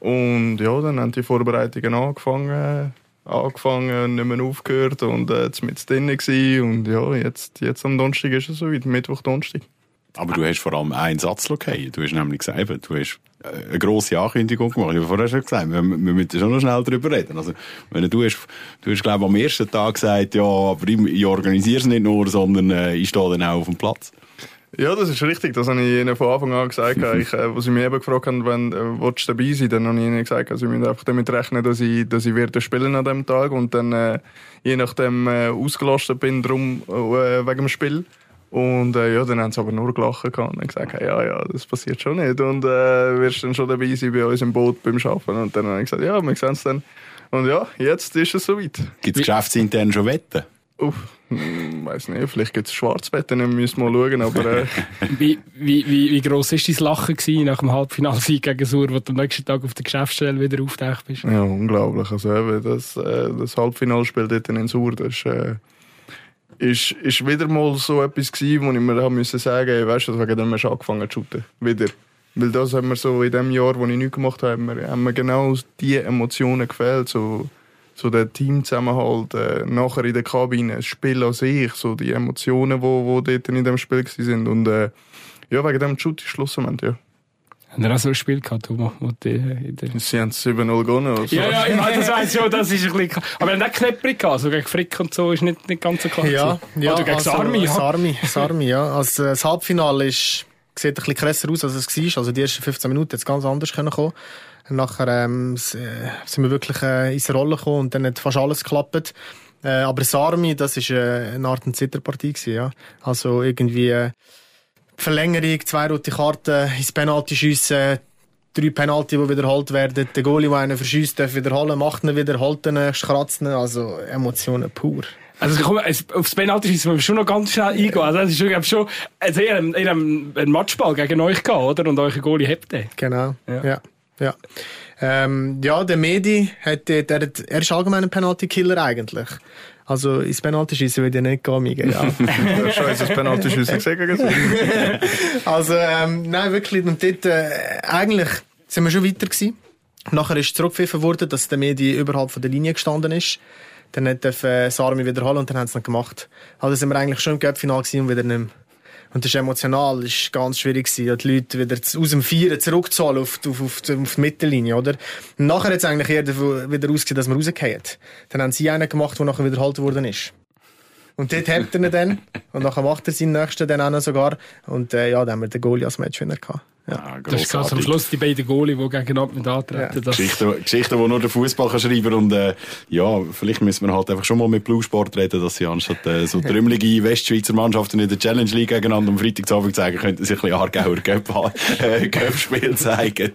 Und ja, dann haben die Vorbereitungen angefangen, äh, angefangen, nicht mehr aufgehört und äh, mit drin gewesen. Und ja, jetzt, jetzt am Donnerstag ist es soweit, Mittwoch, Donnerstag. Aber du hast vor allem einen Satz okay. Du hast nämlich gesagt, du hast eine grosse Ankündigung gemacht. Ich habe vorher schon gesagt, wir, wir müssen schon noch schnell darüber reden. Also, wenn du hast, du hast, glaube ich, am ersten Tag gesagt, ja, aber ich, ich organisiere es nicht nur, sondern äh, ich stehe dann auch auf dem Platz. Ja, das ist richtig. Das habe ich ihnen von Anfang an gesagt. ich, äh, als sie mich eben gefragt haben, wenn äh, willst du dabei sein, dann habe ich ihnen gesagt, also, sie müssen einfach damit rechnen, dass ich, dass ich werde spielen an dem Tag und dann äh, je nachdem äh, ausgelastet bin drum, äh, wegen dem Spiel. Und äh, ja, dann haben sie aber nur gelacht und gesagt, hey, ja, ja, das passiert schon nicht. Und äh, wirst dann schon dabei sein bei uns im Boot beim Arbeiten. Und dann habe ich gesagt, ja, wir sehen es dann. Und ja, jetzt ist es soweit. Gibt es geschäftsintern schon Wetten? Uff, hm, weiß nicht, vielleicht gibt es Schwarzbetten, dann müssen wir mal schauen. Aber äh, Wie, wie, wie, wie gross war dein Lachen gewesen nach dem Halbfinalsieg gegen Sur, wo du am nächsten Tag auf der Geschäftsstelle wieder auftaucht bist? Ja, unglaublich. Also eben, das, äh, das Halbfinalspiel dort in Sur, das äh, ist, ist wieder mal so etwas gewesen, wo ich mir haben müssen sagen, ey, weißt du, wegen dem hast du angefangen zu shooten. Wieder. Weil das haben wir so in dem Jahr, wo ich nichts gemacht habe, haben wir, haben wir genau die Emotionen gefehlt, so, so der Teamzusammenhalt, äh, nachher in der Kabine, das Spiel an sich, so die Emotionen, wo, wo dort in dem Spiel sind und äh, ja, wegen dem Shoot ist Schluss Ende, ja. Haben wir auch so ein Spiel gehabt, Thomas? in Sie haben 7-0 gewonnen. Also. ja, ja, ich meine, das weiss schon, das ist ein bisschen... Aber wir haben auch knapprig gehabt, so gegen Frick und so ist nicht, nicht ganz so klar. Ja, ja. Oder gegen also, Sarmi, ja. Sarmi, Sarmi, ja. Also, das Halbfinale ist, sieht ein bisschen krasser aus, als es war. Also, die ersten 15 Minuten hätte es ganz anders können kommen. Nachher, ähm, äh, sind wir wirklich, äh, ins Rollen gekommen und dann hat fast alles geklappt. Äh, aber Sarmi, das ist äh, eine Art Zitterpartie gewesen, ja. Also, irgendwie, äh, Verlängerung, zwei rote Karten, ins Penalty schiessen, drei Penalty, die wiederholt werden, der Goalie, der einen verschießt, darf wiederholen, macht ihn wieder, holt ihn, kratzt ihn, also Emotionen pur. Also komm, aufs Penalty schießen wir schon noch ganz schnell eingehen. Also das ist schon, glaub, schon also ihr, habt- ihr habt einen Matchball gegen euch gehabt, oder? Und euer Goalie hebt den. Genau. Ja. Ja. Ja, ähm, ja der Medi hat, der, der, er ist allgemein ein Penalty-Killer eigentlich. Also ins Penalty-Schießen würde ich nicht gehen, Miguel, ja. Du hast schon unser Penalty-Schüsse gesehen. Also, ähm, nein, wirklich. Und dort, äh, eigentlich sind wir schon weiter gewesen. Nachher ist zurückgepfiffen worden, dass der Medi überhalb von der Linie gestanden ist. Dann hat äh, Sarmi wiederholen und dann haben sie es nicht gemacht. Also sind wir eigentlich schon im gewesen und wieder nicht mehr. Und das ist emotional, das ist ganz schwierig die Leute wieder aus dem Vieren zurückzuholen auf, auf, auf, die- auf die Mittellinie, oder? Und nachher hat es eigentlich eher wieder ausgesehen, dass wir rausgehen. Dann haben sie einen gemacht, der nachher wiederholt worden ist. Und dort hebt er ihn dann. Und nachher macht er seinen nächsten dann auch sogar. Und äh, ja, dann haben wir den Goalie als Matchwinner gehabt. Ja. Ja, Das ist krass. Am. Schluss die beiden Goalie, die gegeneinander mit antreten. Das, Geschichten, Geschichten, die nur der Fußball kann schreiben und äh, ja, vielleicht müssen wir halt einfach schon mal mit Blue Sport reden, dass sie anstatt äh, so trümmelige Westschweizer Mannschaften in der Challenge League gegeneinander am Freitagabend zeigen, könnten sie ein bisschen Aargauer Cup- äh, zeigen.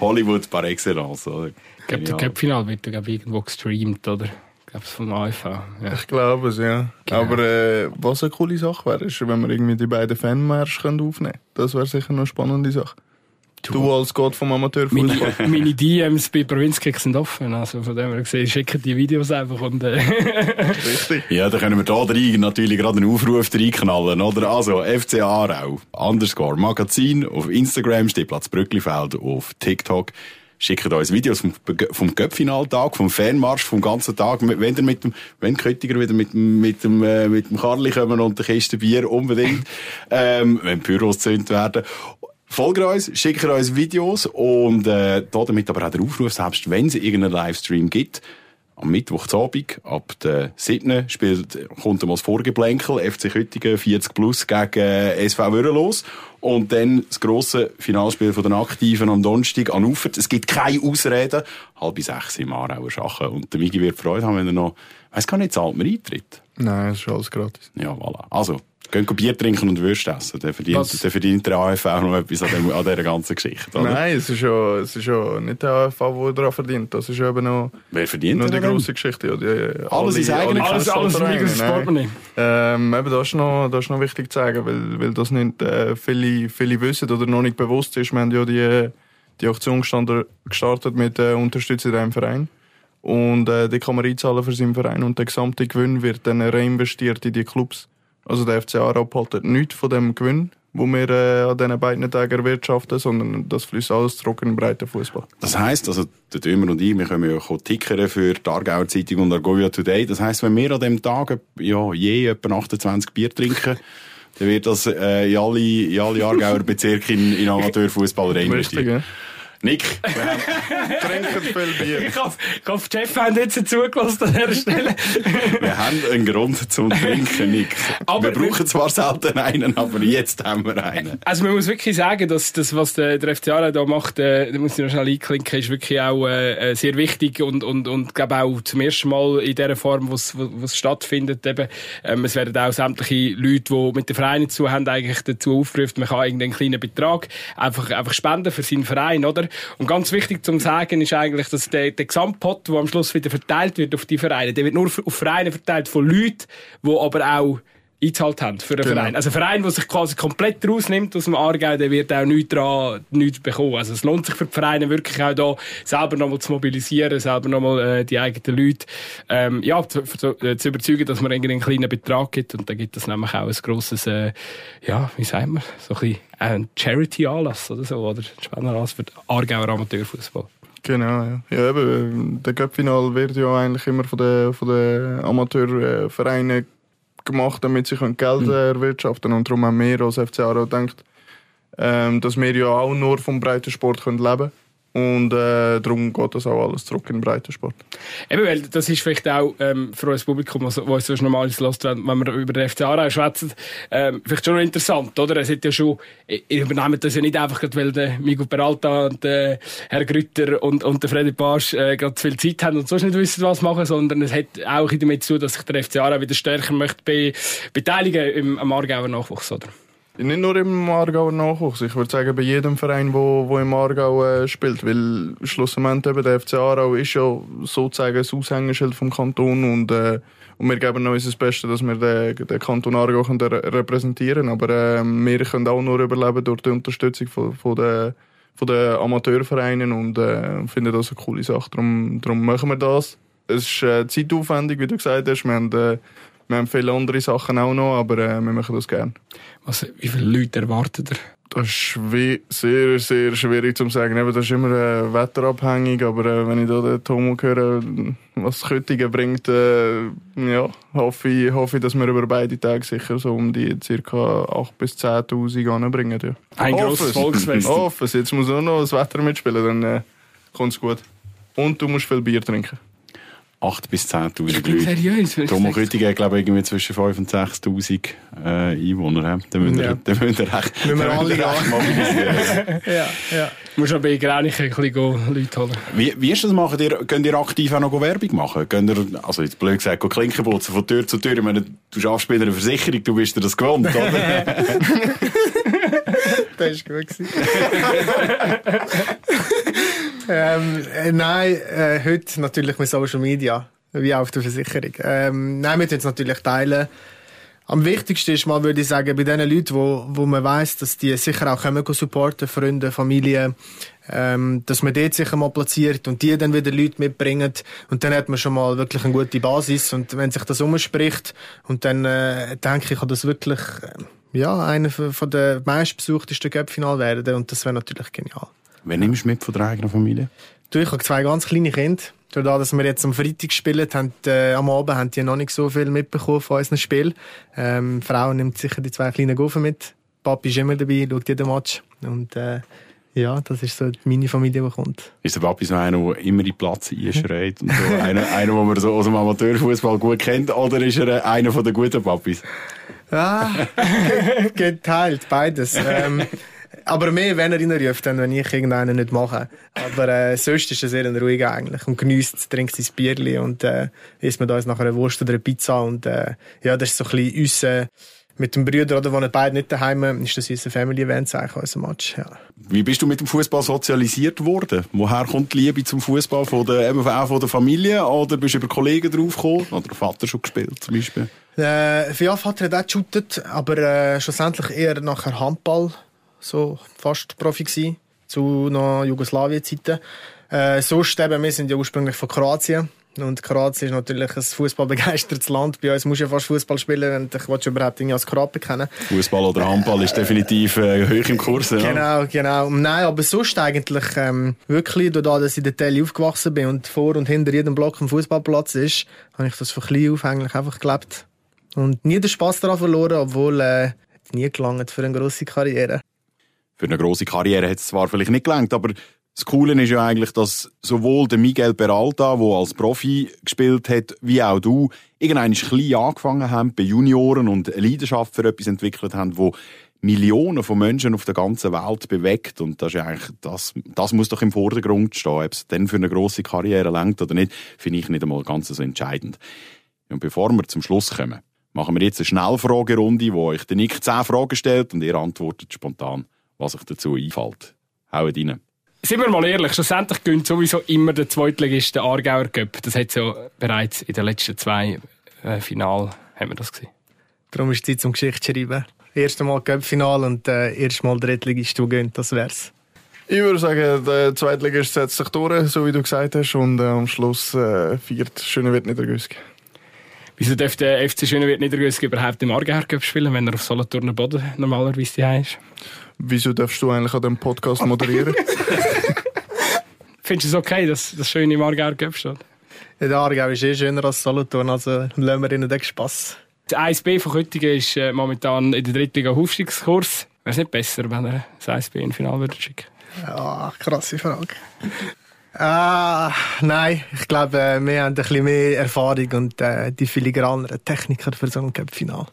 Hollywood par excellence, oder? ich glaube, der Genial. Cup-Final wird irgendwo gestreamt, oder? Ich glaube, es vom AFV. Ja. Ich glaube es, ja. Genau. Aber äh, was eine coole Sache wäre, ist, wenn wir irgendwie die beiden Fanmärsche können aufnehmen können. Das wäre sicher noch eine spannende Sache. Du als Gott vom Amateurfußball. Meine, meine DMs bei Provinzkicks sind offen. Also von dem her gesehen, schicken die Videos einfach und äh, Richtig. Ja, dann können wir da rein natürlich gerade einen Aufruf reinknallen, oder? Also, FC Aarau, underscore Magazin, auf Instagram, Stehplatz Brücklifeld, auf TikTok. Schickt uns Videos vom, vom Göppfinaltag, vom Fanmarsch, vom ganzen Tag. Wenn ihr mit dem, wenn Köttiger wieder mit, dem- mit dem, äh, mit dem Karli kommen und der Kiste Bier, unbedingt. ähm, wenn die Büros gezündet werden. Folgt uns, schickt uns Videos und äh, da damit aber auch der Aufruf, selbst wenn es irgendeinen Livestream gibt, am Mittwochabend ab der 7. spielt, kommt einmal das Vorgeplänkel, FC Köttingen 40 plus gegen SV Würrelos. Und dann das grosse Finalspiel von den Aktiven am Donnerstag an Ufert. Es gibt keine Ausreden. Halb sechs im Aarauer Schachen. Und der Migi wird Freude haben, wenn er noch, weiss gar nicht, zahlt man Eintritt. Nein, es ist alles gratis. Ja, voilà. Also, gehen Bier trinken und Würst essen. Dann verdient, dann verdient der AFV noch etwas an, dem, an dieser ganzen Geschichte. Oder? Nein, es ist ja, es ist ja nicht der AFV, der daran verdient. Das ist eben noch, Wer verdient noch die grosse Geschichte. Ja, die, Alles ins eigene- alles, alles nein. Portemonnaie. Ähm, eben, das ist noch, das ist noch wichtig zu sagen, weil, weil das nicht äh, viele, viele wissen oder noch nicht bewusst ist. Wir haben ja die, die Aktion gestartet mit äh, Unterstützung in einem Verein. Und äh, die kann man einzahlen für seinen Verein und der gesamte Gewinn wird dann reinvestiert in die Clubs. Also der FC Aarau behaltet nichts von dem Gewinn, wo wir äh, an diesen beiden Tagen erwirtschaften, sondern das fließt alles zurück in den breiten Fußball. Das heisst, also, der Dömer und ich, wir können ja auch tickern für die Aargauer Zeitung und Argovia Today. Das heisst, wenn wir an dem Tag, ja, je etwa 28 Bier trinken, dann wird das, äh, in alle, in alle Aargauer Bezirke in, in Amateurfußball Richtig, reinvestiert. ja? Nick, Trinken viel Bier. Ich hoffe, ich hoffe, Chef haben jetzt zugelassen an dieser Stelle. wir haben einen Grund zum Trinken, Nick. Aber wir brauchen zwar selten einen, aber jetzt haben wir einen. Also man muss wirklich sagen, dass das, was der, der FC Aarau da macht, äh, da muss ich noch schnell einklinken, ist wirklich auch äh, äh, sehr wichtig und und und glaube auch zum ersten Mal in der Form, wo es stattfindet. Eben, ähm, es werden auch sämtliche Leute, die mit den Vereinen zu haben, eigentlich dazu aufgerufen, man kann irgendeinen kleinen Betrag einfach einfach spenden für seinen Verein, oder? Und ganz wichtig zum sagen ist eigentlich, dass der, der Gesamtpot, der am Schluss wieder verteilt wird auf die Vereine, der wird nur auf Vereine verteilt von Leuten, die aber auch eingezahlt haben für einen Genau. Verein. Also ein Verein, der sich quasi komplett rausnimmt aus dem Aargau, der wird auch nichts dran, nichts bekommen. Also es lohnt sich für die Vereine wirklich auch da selber nochmal zu mobilisieren, selber nochmal äh, die eigenen Leute ähm, ja, zu, zu, äh, zu überzeugen, dass man einen kleinen Betrag gibt und dann gibt es nämlich auch ein grosses, äh, ja, wie sagen wir, so ein bisschen ein Charity-Anlass oder so, oder ein Spendenanlass für den Aargauer Amateurfußball. Genau, ja. ja eben, der Cup-Final wird ja eigentlich immer von den, von den Amateurvereinen gemacht, damit sie können Geld äh, erwirtschaften Und darum haben wir als FC Aarau gedacht, ähm, dass wir ja auch nur vom Breitensport können leben können. Und äh, darum geht das auch alles zurück in den Breitensport. Eben, weil das ist vielleicht auch ähm, für unser Publikum, das uns sonst normales lässt, wenn, wir über den FC Aarau schwätzen, ähm, vielleicht schon interessant, oder? Es hat ja schon, ihr übernehmt das ja nicht einfach, weil der Miguel Peralta und der Herr Grütter und, und der Freddy Barsch äh, gerade zu viel Zeit haben und sonst nicht wissen, was machen, sondern es hat auch damit zu, dass sich der FC Aarau wieder stärker möchte be beteiligen im, am Aargauer Nachwuchs, oder? Nicht nur im Aargauer Nachwuchs, ich würde sagen bei jedem Verein, wo, wo im Aargau äh, spielt, weil schlussendlich eben der FC Aarau ist ja sozusagen das Aushängeschild vom Kanton und, äh, und wir geben noch unser Bestes, dass wir den, den Kanton Aargau können repräsentieren aber äh, wir können auch nur überleben durch die Unterstützung von, von den von den Amateurvereinen und äh, finden das eine coole Sache. Darum, darum machen wir das. Es ist äh, zeitaufwendig, wie du gesagt hast. Wir haben, äh, wir haben viele andere Sachen auch noch, aber äh, wir machen das gerne. Was, wie viele Leute erwartet ihr? Das ist sehr, sehr schwierig zu sagen. Eben, das ist immer äh, wetterabhängig, aber äh, wenn ich da den Tomo höre, was Köttingen bringt, äh, ja, hoffe ich, hoffe ich, dass wir über beide Tage sicher so um die ca. 8.000 bis 10.000 anbringen. Ja. Ein grosses Volksfest. Hoffe es. Jetzt muss auch noch das Wetter mitspielen, dann äh, kommt es gut. Und du musst viel Bier trinken. 8.000 bis 10.000 Ich bin seriös. sage- Rüttigen hat, glaube ich, irgendwie zwischen 5.000 und 6.000 äh, Einwohner. Dann müssen wir, Ja. dann müssen wir recht, Müssen wir alle recht mobilisieren. Ja, ja. Du musst aber bei Graunichen ein bisschen Leute holen. Wie, wie ist das? Machen ihr, könnt ihr aktiv auch noch Werbung machen? Könnt ihr, also jetzt blöd gesagt, go Klinken putzen von Tür zu Tür? Ich meine, du schaffst bei einer Versicherung, du bist dir das gewohnt, oder? Das war gut. ähm, äh, nein, äh, heute natürlich mit Social Media, wie auch auf der Versicherung. Ähm, nein, wir es natürlich teilen. Am wichtigsten ist mal, würde ich sagen, bei den Leuten, wo, wo man weiss, dass die sicher auch gehen supporten, Freunde, Familie, ähm, dass man dort sicher mal platziert und die dann wieder Leute mitbringen und dann hat man schon mal wirklich eine gute Basis und wenn sich das umspricht und dann äh, denke ich, kann das wirklich äh, ja, einer von der meistbesuchtesten Cup-Final werden und das wäre natürlich genial. Wen nimmst du mit von der eigenen Familie? Du, ich habe zwei ganz kleine Kinder. Dadurch, dass wir jetzt am Freitag spielen, haben, äh, am Abend haben die noch nicht so viel mitbekommen von unserem Spiel. Ähm, die Frau nimmt sicher die zwei kleinen Guffen mit. Papi ist immer dabei, schaut jeden Match. Und äh, ja, das ist so meine Familie, die kommt. Ist der Papi so einer, der immer in den Platz einschreit? Und so einer, einer, den man so aus dem Amateurfußball gut kennt? Oder ist er einer den guten Papis? Ah, ge- geteilt, beides. Ähm, aber mehr, wenn er reinruft, dann, wenn ich irgendeinen nicht mache. Aber äh, sonst ist er sehr ein ruhiger eigentlich und genießt, trinkt sein Bierli und äh, isst mit uns nachher eine Wurst oder eine Pizza und äh, ja, das ist so ein bisschen unser, mit dem Bruder, oder, wo beide nicht daheim ist das unser Family-Event, eigentlich, unser Match, ja. Wie bist du mit dem Fußball sozialisiert worden? Woher kommt die Liebe zum Fußball? Von der, eben auch von der Familie? Oder bist du über Kollegen draufgekommen? Oder der Vater schon gespielt, zum Beispiel? Äh, ja, Vater hat auch geshootet, aber äh, schlussendlich eher nachher Handball, so fast Profi gsi zu noch Jugoslawien-Zeiten. Äh, sonst eben, wir sind ja ursprünglich von Kroatien und Kroatien ist natürlich ein fußballbegeistertes Land. Bei uns musst du ja fast Fußball spielen, wenn willst du überhaupt irgendwie als Kroat kennen. Fußball oder Handball ist definitiv äh, hoch im Kurs. Ja. Genau, genau. Nein, aber sonst eigentlich ähm, wirklich, dadurch, dass ich in der Tele aufgewachsen bin und vor und hinter jedem Block ein Fußballplatz ist, habe ich das von klein auf eigentlich einfach gelebt. Und nie den Spass daran verloren, obwohl äh, nie gelangt für eine grosse Karriere. Für eine grosse Karriere hat es zwar vielleicht nicht gelangt, aber das Coole ist ja eigentlich, dass sowohl der Miguel Peralta, der als Profi gespielt hat, wie auch du, irgendwann klein angefangen haben bei Junioren und eine Leidenschaft für etwas entwickelt haben, wo Millionen von Menschen auf der ganzen Welt bewegt. Und das ist eigentlich, das, das muss doch im Vordergrund stehen. Ob es dann für eine grosse Karriere langt oder nicht, finde ich nicht einmal ganz so entscheidend. Und bevor wir zum Schluss kommen, machen wir jetzt eine Schnellfragerunde, wo euch der Nick zehn Fragen stellt und ihr antwortet spontan, was euch dazu einfällt. Haut rein. Sind wir mal ehrlich, schlussendlich gönnt sowieso immer der Zweitligist, der Aargauer Cup. Das hat ja bereits in den letzten zwei äh, Final haben wir das gesehen. Darum ist es Zeit zum Geschichte schreiben. Erstes Mal Cup-Final und äh, erstes Mal Drittligist, du gönnt, das wär's. Ich würde sagen, der Zweitligist setzt sich durch, so wie du gesagt hast, und äh, am Schluss äh, viert Schöne wird nicht ergüsst. Wieso darf der FC Schönewirt Niedergösg überhaupt im Cup spielen, wenn er auf Solothurner Boden normalerweise daheim ist? Wieso darfst du eigentlich an dem Podcast moderieren? Findest du es okay, dass das schön im Cup steht? Ja, der Aargau ist eh schöner als Solothurn, also lassen wir ihnen den Spass. Das 1B von Köttingen ist äh, momentan in der auf Aufstiegskurs. es nicht besser, wenn er das ISB in Final würde schicken? Ja, krasse Frage. Ah, nein, ich glaube, äh, wir haben ein bisschen mehr Erfahrung und äh, die filigraneren Techniker für so ein Cup-Final.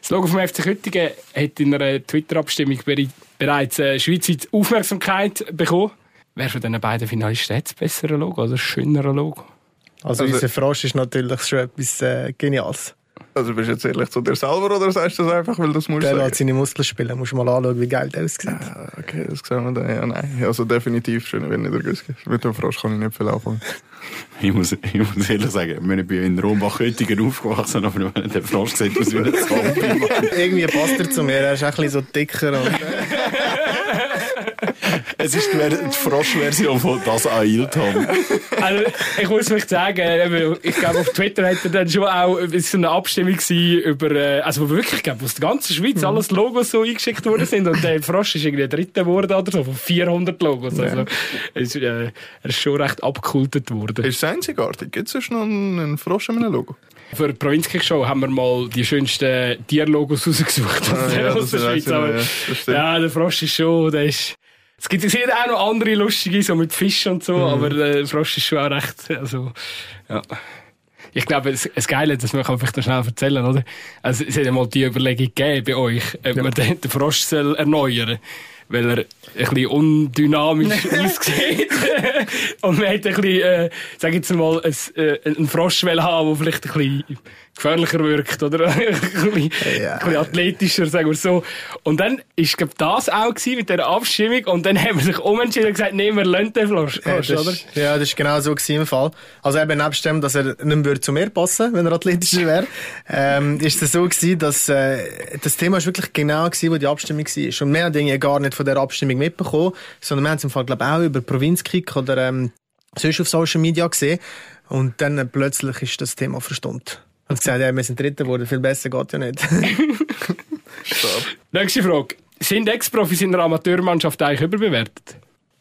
Das Logo vom FC Göttingen hat in einer Twitter-Abstimmung bere- bereits äh, schweizweit Aufmerksamkeit bekommen. Wer von diesen beiden Finalisten hat das bessere Logo oder das schönere Logo? Also, Also- unser Frosch ist natürlich schon etwas äh, Geniales. Also bist du jetzt ehrlich zu dir selber oder sagst du das einfach, weil das musst du Der lässt seine Muskeln spielen. Musst du mal anschauen, wie geil der aussieht. Ah, Okay, das sehen wir dann. Ja, nein. Also definitiv schön, wenn nicht der Güske. Mit dem Frosch kann ich nicht viel anfangen. Ich muss, ich muss ehrlich sagen, ich bin in Rombach-Oettingen aufgewachsen, aber wenn der Frosch sieht aus wie ein Zombie. Irgendwie passt er zu mir. Er ist ein bisschen so dicker. Und, es ist die, Froschversion von das Ailton. Also, ich muss mich sagen, eben, ich glaube, auf Twitter hat er dann schon auch es ist so eine Abstimmung gewesen über, äh, also wo wirklich, ich glaube, aus der ganzen Schweiz alles Logos so eingeschickt worden sind und der Frosch ist irgendwie der dritte geworden oder so, von 400 Logos. Also, es, äh, er ist schon recht abgekultet worden. Ist es einzigartig? Gibt es sonst noch einen Frosch in einem Logo? Für die Provinzkirchshow haben wir mal die schönsten Tierlogos rausgesucht aus Ah, ja, das Schweiz. Aber, ja, ja, der Frosch ist schon, der ist, es gibt sicher auch noch andere lustige, so mit Fisch und so, aber der Frosch ist schon auch recht, also, ja. Ich glaube, das, das Geile, das kann man vielleicht noch schnell erzählen, oder? Also, es hat ja mal die Überlegung gegeben bei euch, ob man den, den Frosch soll erneuern weil er ein bisschen undynamisch aussieht. Und man hat ein bisschen, äh, sag jetzt mal, ein, äh, einen Frosch haben, der vielleicht ein bisschen gefährlicher wirkt, oder? ein, bisschen, Ja. ein bisschen athletischer, sagen wir so. Und dann ist, glaub, das auch gewesen mit dieser Abstimmung. Und dann haben wir sich umentschieden und gesagt, nee, wir lassen den Frosch, Ja, das, oder? ist- ja, das ist genau so gewesen im Fall. Also eben nebst dem, dass er nicht mehr würde zu mir passen wenn er athletischer wäre, ähm, ist es so gewesen, dass äh, das Thema ist wirklich genau gewesen, wo die Abstimmung war. Und wir haben gar nicht von der Abstimmung mitbekommen, sondern wir haben es im Fall, glaube ich, auch über Provinzkick oder ähm, sonst auf Social Media gesehen. Und dann äh, plötzlich ist das Thema verstummt. Und gesagt, ja, wir sind Dritter geworden, viel besser geht ja nicht. Nächste Frage. Sind Ex-Profis in der Amateurmannschaft eigentlich überbewertet?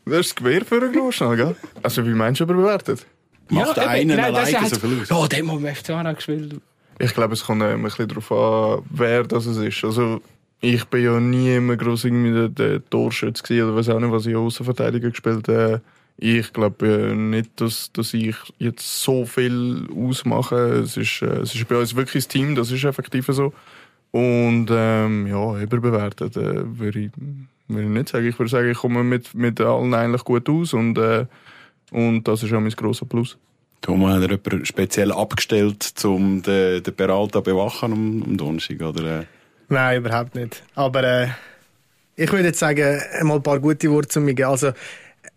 Das ist das Gewehr für einen schnell, gell? Also wie meinst du überbewertet? Macht eben, einen das alleine hat- so viel aus. Ja, der hat mal im FC Aarau gespielt. Ich glaube, es kommt ein bisschen darauf an, wer das es ist. Also, ich bin ja nie immer groß irgendwie der, der Torschütze gewesen, oder weiß auch nicht, was ich Außenverteidiger gespielt äh, Ich glaube äh, nicht, dass, dass ich jetzt so viel ausmache. Es ist, äh, es ist bei uns wirklich das Team, das ist effektiv so. Und ähm, ja, überbewertet äh, würde ich, würde ich nicht sagen. Ich würde sagen, ich komme mit, mit allen eigentlich gut aus und, äh, und das ist auch mein grosser Plus. Thomas, hat er jemanden speziell abgestellt, um den, den Peralta bewachen am, am Donnerstag, oder? äh? Nein, überhaupt nicht. Aber äh, ich würde jetzt sagen, mal ein paar gute Worte zu mir geben. Also,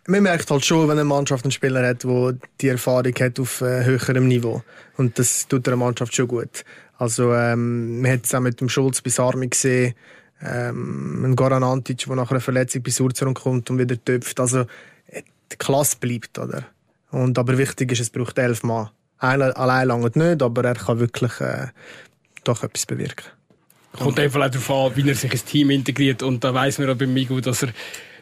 man merkt halt schon, wenn eine Mannschaft einen Spieler hat, der die Erfahrung hat auf äh, höherem Niveau. Und das tut der Mannschaft schon gut. Also, ähm, man hat es auch mit dem Schulz bis Armi gesehen, ähm, ein Goran Antic, der nach einer Verletzung bis Urzern kommt und wieder töpft. Also, äh, die Klasse bleibt, oder? Und, aber wichtig ist, es braucht elf Mann. Einer allein lange nicht, aber er kann wirklich äh, doch etwas bewirken. Kommt einfach auch darauf an, wie er sich ins Team integriert. Und da weiss man auch bei Migu, dass er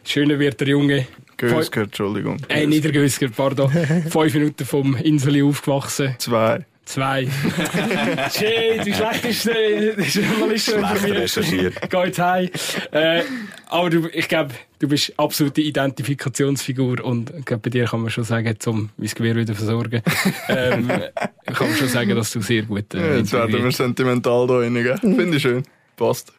schöner wird, der Junge. Gösker, Entschuldigung. Äh, Niedergösker, pardon. Fünf Minuten vom Inseli aufgewachsen. Zwei. Zwei. Shit, wie schlecht ist der der Journalist recherchiert. Geh jetzt heim. Äh, aber du, ich glaube, du bist absolute Identifikationsfigur und bei dir kann man schon sagen, um mein Gewehr wieder versorgen, ähm, kann man schon sagen, dass du sehr gut äh, jetzt werden wir sentimental da rein, gell? Finde ich schön. Passt.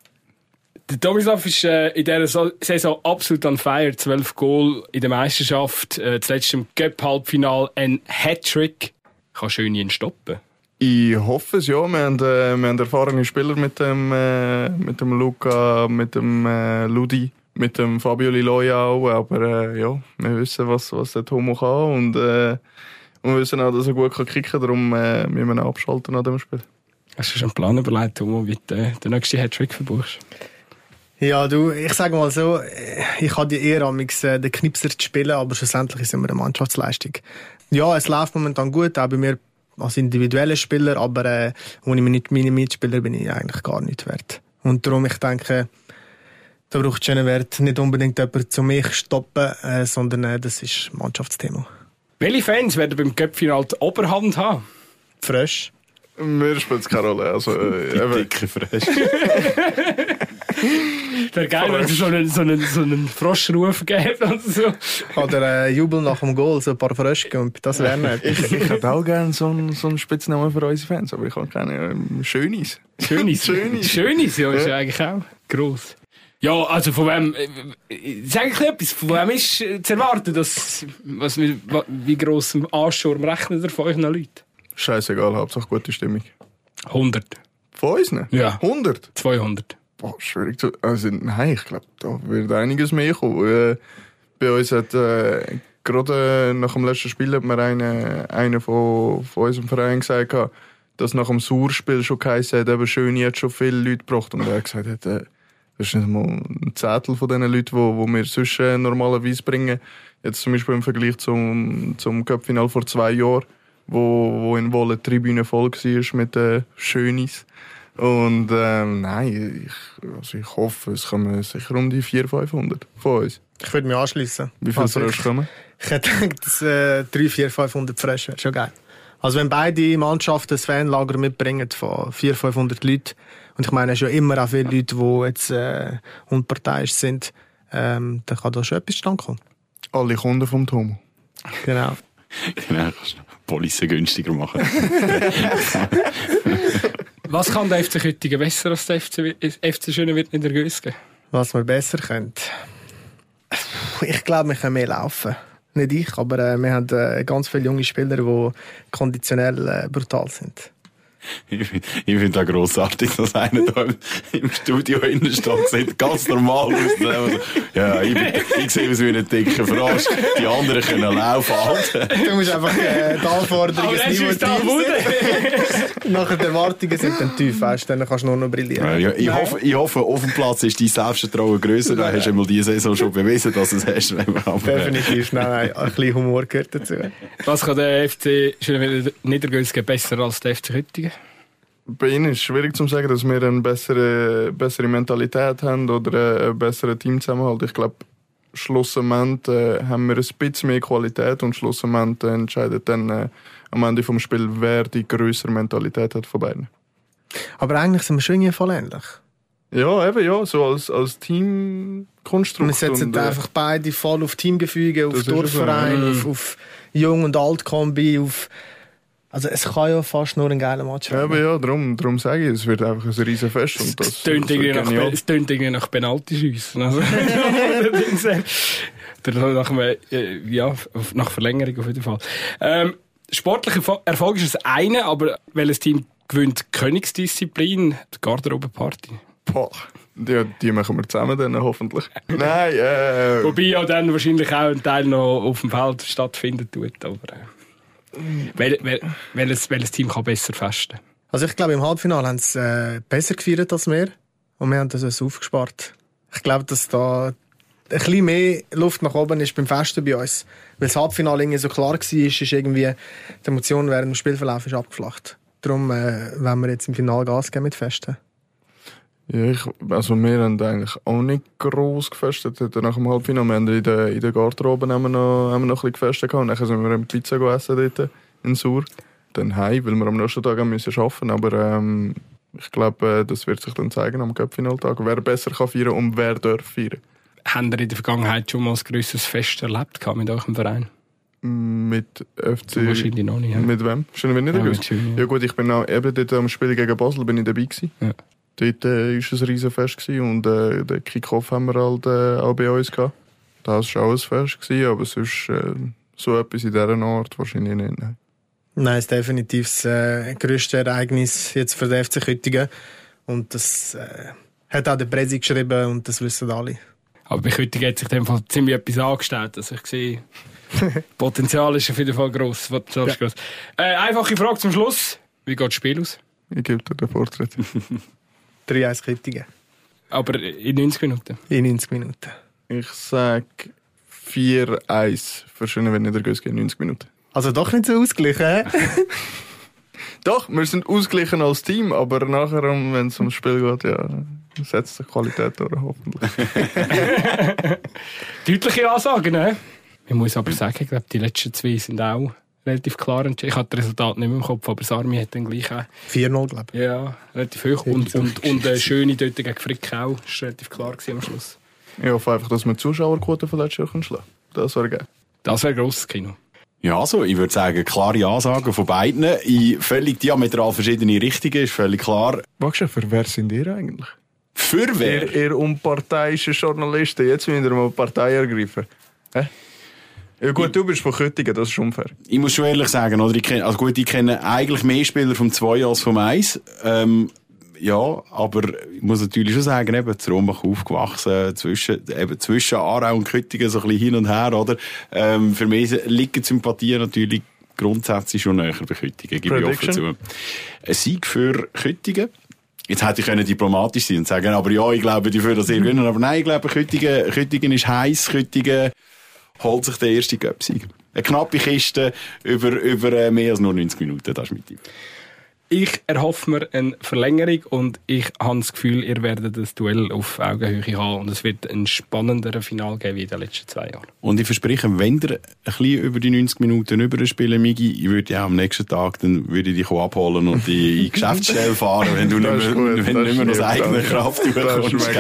Der Tomislav ist äh, in dieser So- Saison absolut on fire. 12 Goal in der Meisterschaft, äh, zuletzt im Cup-Halbfinal ein Hattrick. Kann schön ihn stoppen. Ich hoffe es, ja. Wir haben, äh, wir haben erfahrene Spieler mit dem, äh, mit dem Luca, mit dem äh, Ludi, mit dem Fabio Liloia auch. Aber äh, ja, wir wissen, was, was der Tomo kann. Und, äh, und wir wissen auch, dass er gut kann kicken kann. Darum äh, müssen wir ihn abschalten an dem Spiel. Hast du schon einen Plan überlegt, Tomo, wie du äh, den nächsten Hattrick verbuchst? Ja, du, ich sage mal so, äh, ich habe die Ehre, amix, äh, den Knipser zu spielen, aber schlussendlich ist es immer eine Mannschaftsleistung. Ja, es läuft momentan gut, auch bei mir als individueller Spieler, aber äh, ohne meine meine Mitspieler bin ich eigentlich gar nicht wert. Und darum, ich denke, da braucht es Wert nicht unbedingt jemanden zu mich stoppen, äh, sondern äh, das ist Mannschaftsthema. Welche Fans werden beim Cup-Final die Oberhand haben? Frisch. Mir spielt es keine Rolle. Also, äh, Die dicke Fresse. Wäre geil, wenn es so einen, so einen, so einen Froschruf gäbe oder so. Oder äh, Jubel nach dem Goal, so ein paar Fröschke und das wäre nicht. Ich, ich hätte auch gerne so einen, so einen Spitznamen für unsere Fans, aber ich habe keine ähm, Schönis. Schönes. Schönes. Schönes, ja, ist ja eigentlich auch gross. Ja, also von wem, äh, sag ich etwas, von wem ist äh, zu erwarten, dass, was, wie, wie gross im Anschurm rechnet ihr von euch Leuten? Scheißegal, Hauptsache gute Stimmung. 100, Von uns? ne? Ja. 100? 200. Boah, schwierig zu. Also, nein, ich glaube, da wird einiges mehr kommen. Äh, bei uns hat äh, gerade äh, nach dem letzten Spiel hat mir einer, einer von, von unserem Verein gesagt, dass nach dem Surspiel schon geheißen hat, eben schön, jetzt schon viele Leute gebracht. Und er hat gesagt, hat, äh, das ist nicht mal ein Zettel von den Leuten, die wo wir sonst äh, normalerweise bringen. Jetzt zum Beispiel im Vergleich zum, zum Cup-Final vor zwei Jahren, wo, wo in Wolle die Tribüne voll war mit äh, Schönis. Und ähm, nein, ich, also ich hoffe, es kommen sicher um die 400, 500 von uns. Ich würde mich anschließen. Wie viele Also, Frösche kommen? Ich hätte gedacht, dass äh, 3, 4, 500 Frösche wäre schon geil. Also wenn beide Mannschaften ein Fanlager mitbringen von 400, 500 Leuten, und ich meine, es ist ja immer auch viele Leute, die jetzt äh, unparteiisch sind, ähm, dann kann da schon etwas stand kommen. Alle Kunden vom Tomo. Genau. Genau, kannst du Police günstiger machen. Was kann der FC Küttingen besser als der FC, FC Schöne wird in der Gösge? Was wir besser können. Ich glaube, wir können mehr laufen. Nicht ich, aber äh, wir haben äh, ganz viele junge Spieler, die konditionell äh, brutal sind. Ich finde ich find auch grossartig, dass einer da im, im Studio innen steht, sieht ganz normal aus. Ja, ich, bin, ich sehe aus wie ein dicker Frosch. Die anderen können laufen, Alter. Du musst einfach äh, die Anforderungen Aber das das Niveau. Nachher die Erwartungen sind dann tief, du, dann kannst du nur noch brillieren. Ja, ich, hoffe, ich hoffe, auf dem Platz ist dein Selbstvertrauen grösser. Da hast du einmal diese Saison schon bewiesen, dass du es hast. Aber, äh, Definitiv, nein, nein, ein bisschen Humor gehört dazu. Was kann der FC Niedergösge besser als der FC Küttingen? Bei ihnen ist es schwierig zu sagen, dass wir eine bessere, bessere Mentalität haben oder einen besseren Teamzusammenhalt. Ich glaube, schlussendlich äh, haben wir ein bisschen mehr Qualität und schlussendlich entscheidet dann äh, am Ende vom Spiel, wer die größere Mentalität hat von beiden. Aber eigentlich sind wir schon irgendwie voll ähnlich. Ja, eben, ja, so als, als Teamkonstrukt. Wir setzen und, äh, einfach beide voll auf Teamgefüge, auf Dorfverein, so, ja. auf, auf Jung- und Alt-Kombi, auf... Also es kann ja fast nur ein geiler Match Ja, aber werden. ja, darum, darum sage ich, es wird einfach ein riesen Fest. Und das, Es tönt irgendwie nach, genial. es tönt irgendwie nach Penaltyschiessen. Also, nach, äh, ja, nach Verlängerung auf jeden Fall. Ähm, sportlicher Erfol- Erfolg ist das eine, aber welches Team gewinnt Königsdisziplin? Die Garderobe-Party. Boah, die, die machen wir zusammen dann hoffentlich. Nein, äh, Wobei ja dann wahrscheinlich auch ein Teil noch auf dem Feld stattfinden tut. Aber, äh, wel, wel, welches, welches Team kann besser festen? Also ich glaube, im Halbfinale haben sie äh, besser gefeiert als wir. Und wir haben das aufgespart. Ich glaube, dass da ein bisschen mehr Luft nach oben ist beim Festen bei uns. Weil das Halbfinale irgendwie so klar war, ist ist irgendwie die Emotion während dem Spielverlauf ist abgeflacht. Darum äh, wollen wir jetzt im Finale Gas geben mit Festen. Ja, ich, also wir haben eigentlich auch nicht gross gefestet nach dem Halbfinale. Wir haben in der, in der Garderobe haben wir noch, haben wir noch ein bisschen gefestet. Und dann sind wir Pizza gegessen dort in Sur. Dann heim, weil wir am nächsten Tag müssen arbeiten Aber ähm, ich glaube, äh, das wird sich dann zeigen am Cup-Finaltag, wer besser kann feiern und wer darf feiern. Habt ihr in der Vergangenheit schon mal ein grosses Fest erlebt mit eurem Verein? Mit FC... Wahrscheinlich noch nicht. Ja. Mit wem? Schön, wenn nicht ja. ja gut, ich bin auch, eben dort am Spiel gegen Basel bin ich dabei gewesen. Ja. Dort äh, ist es ein Riesenfest gewesen und äh, den Kick-Off haben wir halt äh, auch bei uns gehabt. Das war auch ein Fest gewesen, aber sonst äh, so etwas in dieser Art wahrscheinlich nicht. Nein. Nein, es ist definitiv das äh, grösste Ereignis jetzt für den FC Küttingen. Und das äh, hat auch der Presi geschrieben und das wissen alle. Aber bei Küttingen hat sich in dem Fall ziemlich etwas angestellt. Also ich sehe, Potenzial ist auf jeden Fall gross. Potenzial ist gross. Äh, einfache Frage zum Schluss. Wie geht das Spiel aus? Ich gebe dir den Vortritt. 3-1 Küttingen. Aber in 90 Minuten. In 90 Minuten. ich sage 4-1 für Schöne, wenn nicht der in 90 Minuten. Also doch nicht so ausgeglichen, hä? Doch, wir sind ausgeglichen als Team, aber nachher, um, wenn es ums Spiel geht, ja, setzt sich Qualität durch, hoffentlich. Deutliche Ansagen, ne? Ich muss aber sagen, ich glaube, die letzten zwei sind auch relativ klar entschieden. Ich hatte das Resultat nicht mehr im Kopf, aber das Army hat dann gleich auch, 4-0, glaube ich. ja, relativ hoch. Und, und, und eine schöne dort gegen Frick auch. Das war relativ klar gewesen am Schluss. Ich hoffe einfach, dass wir die Zuschauerquote von Jahr können schlagen Das wäre geil. Das wäre ein grosses Kino. Ja, also, ich würde sagen, klare Ansagen von beiden in völlig diametral verschiedene Richtungen, ist völlig klar. Magst du, für wer sind ihr eigentlich? Für wer? Ihr, ihr unparteiischen Journalisten, jetzt müsst ihr mal Partei ergreifen. Hä? Ja gut, du bist von Köttingen, das ist unfair. Ich muss schon ehrlich sagen, oder? Ich kenne, also gut, ich kenne eigentlich mehr Spieler vom 2 als vom 1. Ähm, ja, aber ich muss natürlich schon sagen, eben, Rombach aufgewachsen, zwischen, eben, zwischen Aarau und Köttingen so ein bisschen hin und her, oder? Ähm, für mich liegt die Sympathie natürlich grundsätzlich schon näher bei Köttingen, gebe ich offen zu. Prediction? Ein Sieg für Köttingen. Jetzt hätte ich können diplomatisch sein und sagen, aber ja, ich glaube, die für das ihr gewinnen. Aber nein, ich glaube, Köttingen, Köttingen ist heiß. Köttingen holt sich den ersten Göpsieg. Eine knappe Kiste über, über äh, mehr als nur 90 Minuten, das ist mein Tipp. Ich erhoffe mir eine Verlängerung und ich habe das Gefühl, ihr werdet das Duell auf Augenhöhe haben und es wird ein spannenderer Final geben wie in den letzten zwei Jahren. Und ich verspreche, wenn ihr ein bisschen über die 90 Minuten überspielen, Migi, ich würde ja am nächsten Tag, dann würde ich dich abholen und dich in die Geschäftsstelle fahren, wenn du nicht Das ist mehr, gut, wenn nicht mehr aus eigener. Kraft überkommst.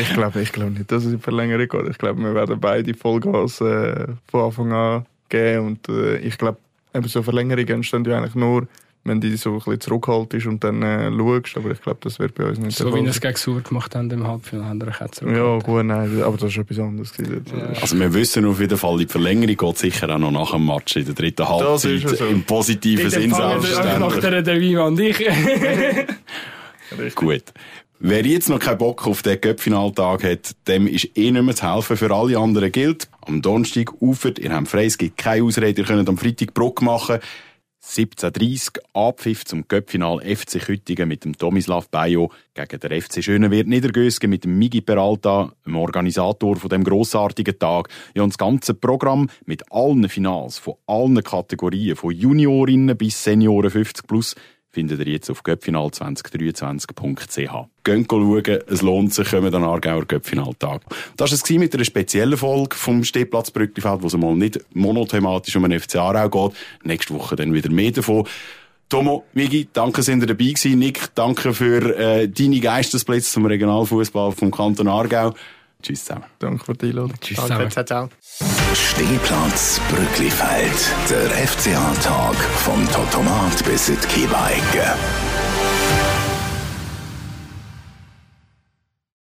Ich glaube ich glaub nicht, dass es in die Verlängerung geht. Ich glaube, wir werden beide Vollgas äh, von Anfang an geben. Und äh, ich glaube, eben so Verlängerungen entstehen ja eigentlich nur, wenn die so ein bisschen zurückhaltest und dann äh, schaust. Aber ich glaube, das wird bei uns nicht So der wie wir es gegen Sur gemacht haben im Halbfinale, haben wir auch. Ja, gut, nein, aber das ist etwas anderes. gewesen. Ist- Also wir wissen auf jeden Fall, die Verlängerung geht sicher auch noch nach dem Match in der dritten Halbzeit. ist ja so. Im positiven Sinn Nach selbstverständlich. der Devima und ich. Gut. Wer jetzt noch keinen Bock auf den Göppfinaltag hat, dem ist eh nicht mehr zu helfen. Für alle anderen gilt, am Donnerstag ufert, ihr habt frei, es gibt keine Ausrede, ihr könnt am Freitag Bruck machen. 17.30 Abpfiff zum Göppfinal FC Küttingen mit dem Tomislav Bayo gegen den FC Schönenwert Niedergösgen mit dem Migi Peralta, dem Organisator von dem grossartigen Tag. Ja, und das ganze Programm mit allen Finals von allen Kategorien, von Juniorinnen bis Senioren 50 plus, findet ihr jetzt auf göppfinal2023.ch. Geht schauen, es lohnt sich, kommen den Aargauer Göppfinaltag. Das war es mit einer speziellen Folge vom Stehplatz Brücklifeld, wo es mal nicht monothematisch um den FC Aarau geht. Nächste Woche dann wieder mehr davon. Tomo, Migi, danke, sind ihr dabei gewesen. Nick, danke für äh, deine Geistesplätze zum Regionalfußball vom Kanton Aargau. Tschüss zusammen. Danke für die Einladung. Tschüss Danke, zusammen. ciao, ciao. Stehplatz Brücklifeld. Der FCA-Tag vom Totomat bis in die.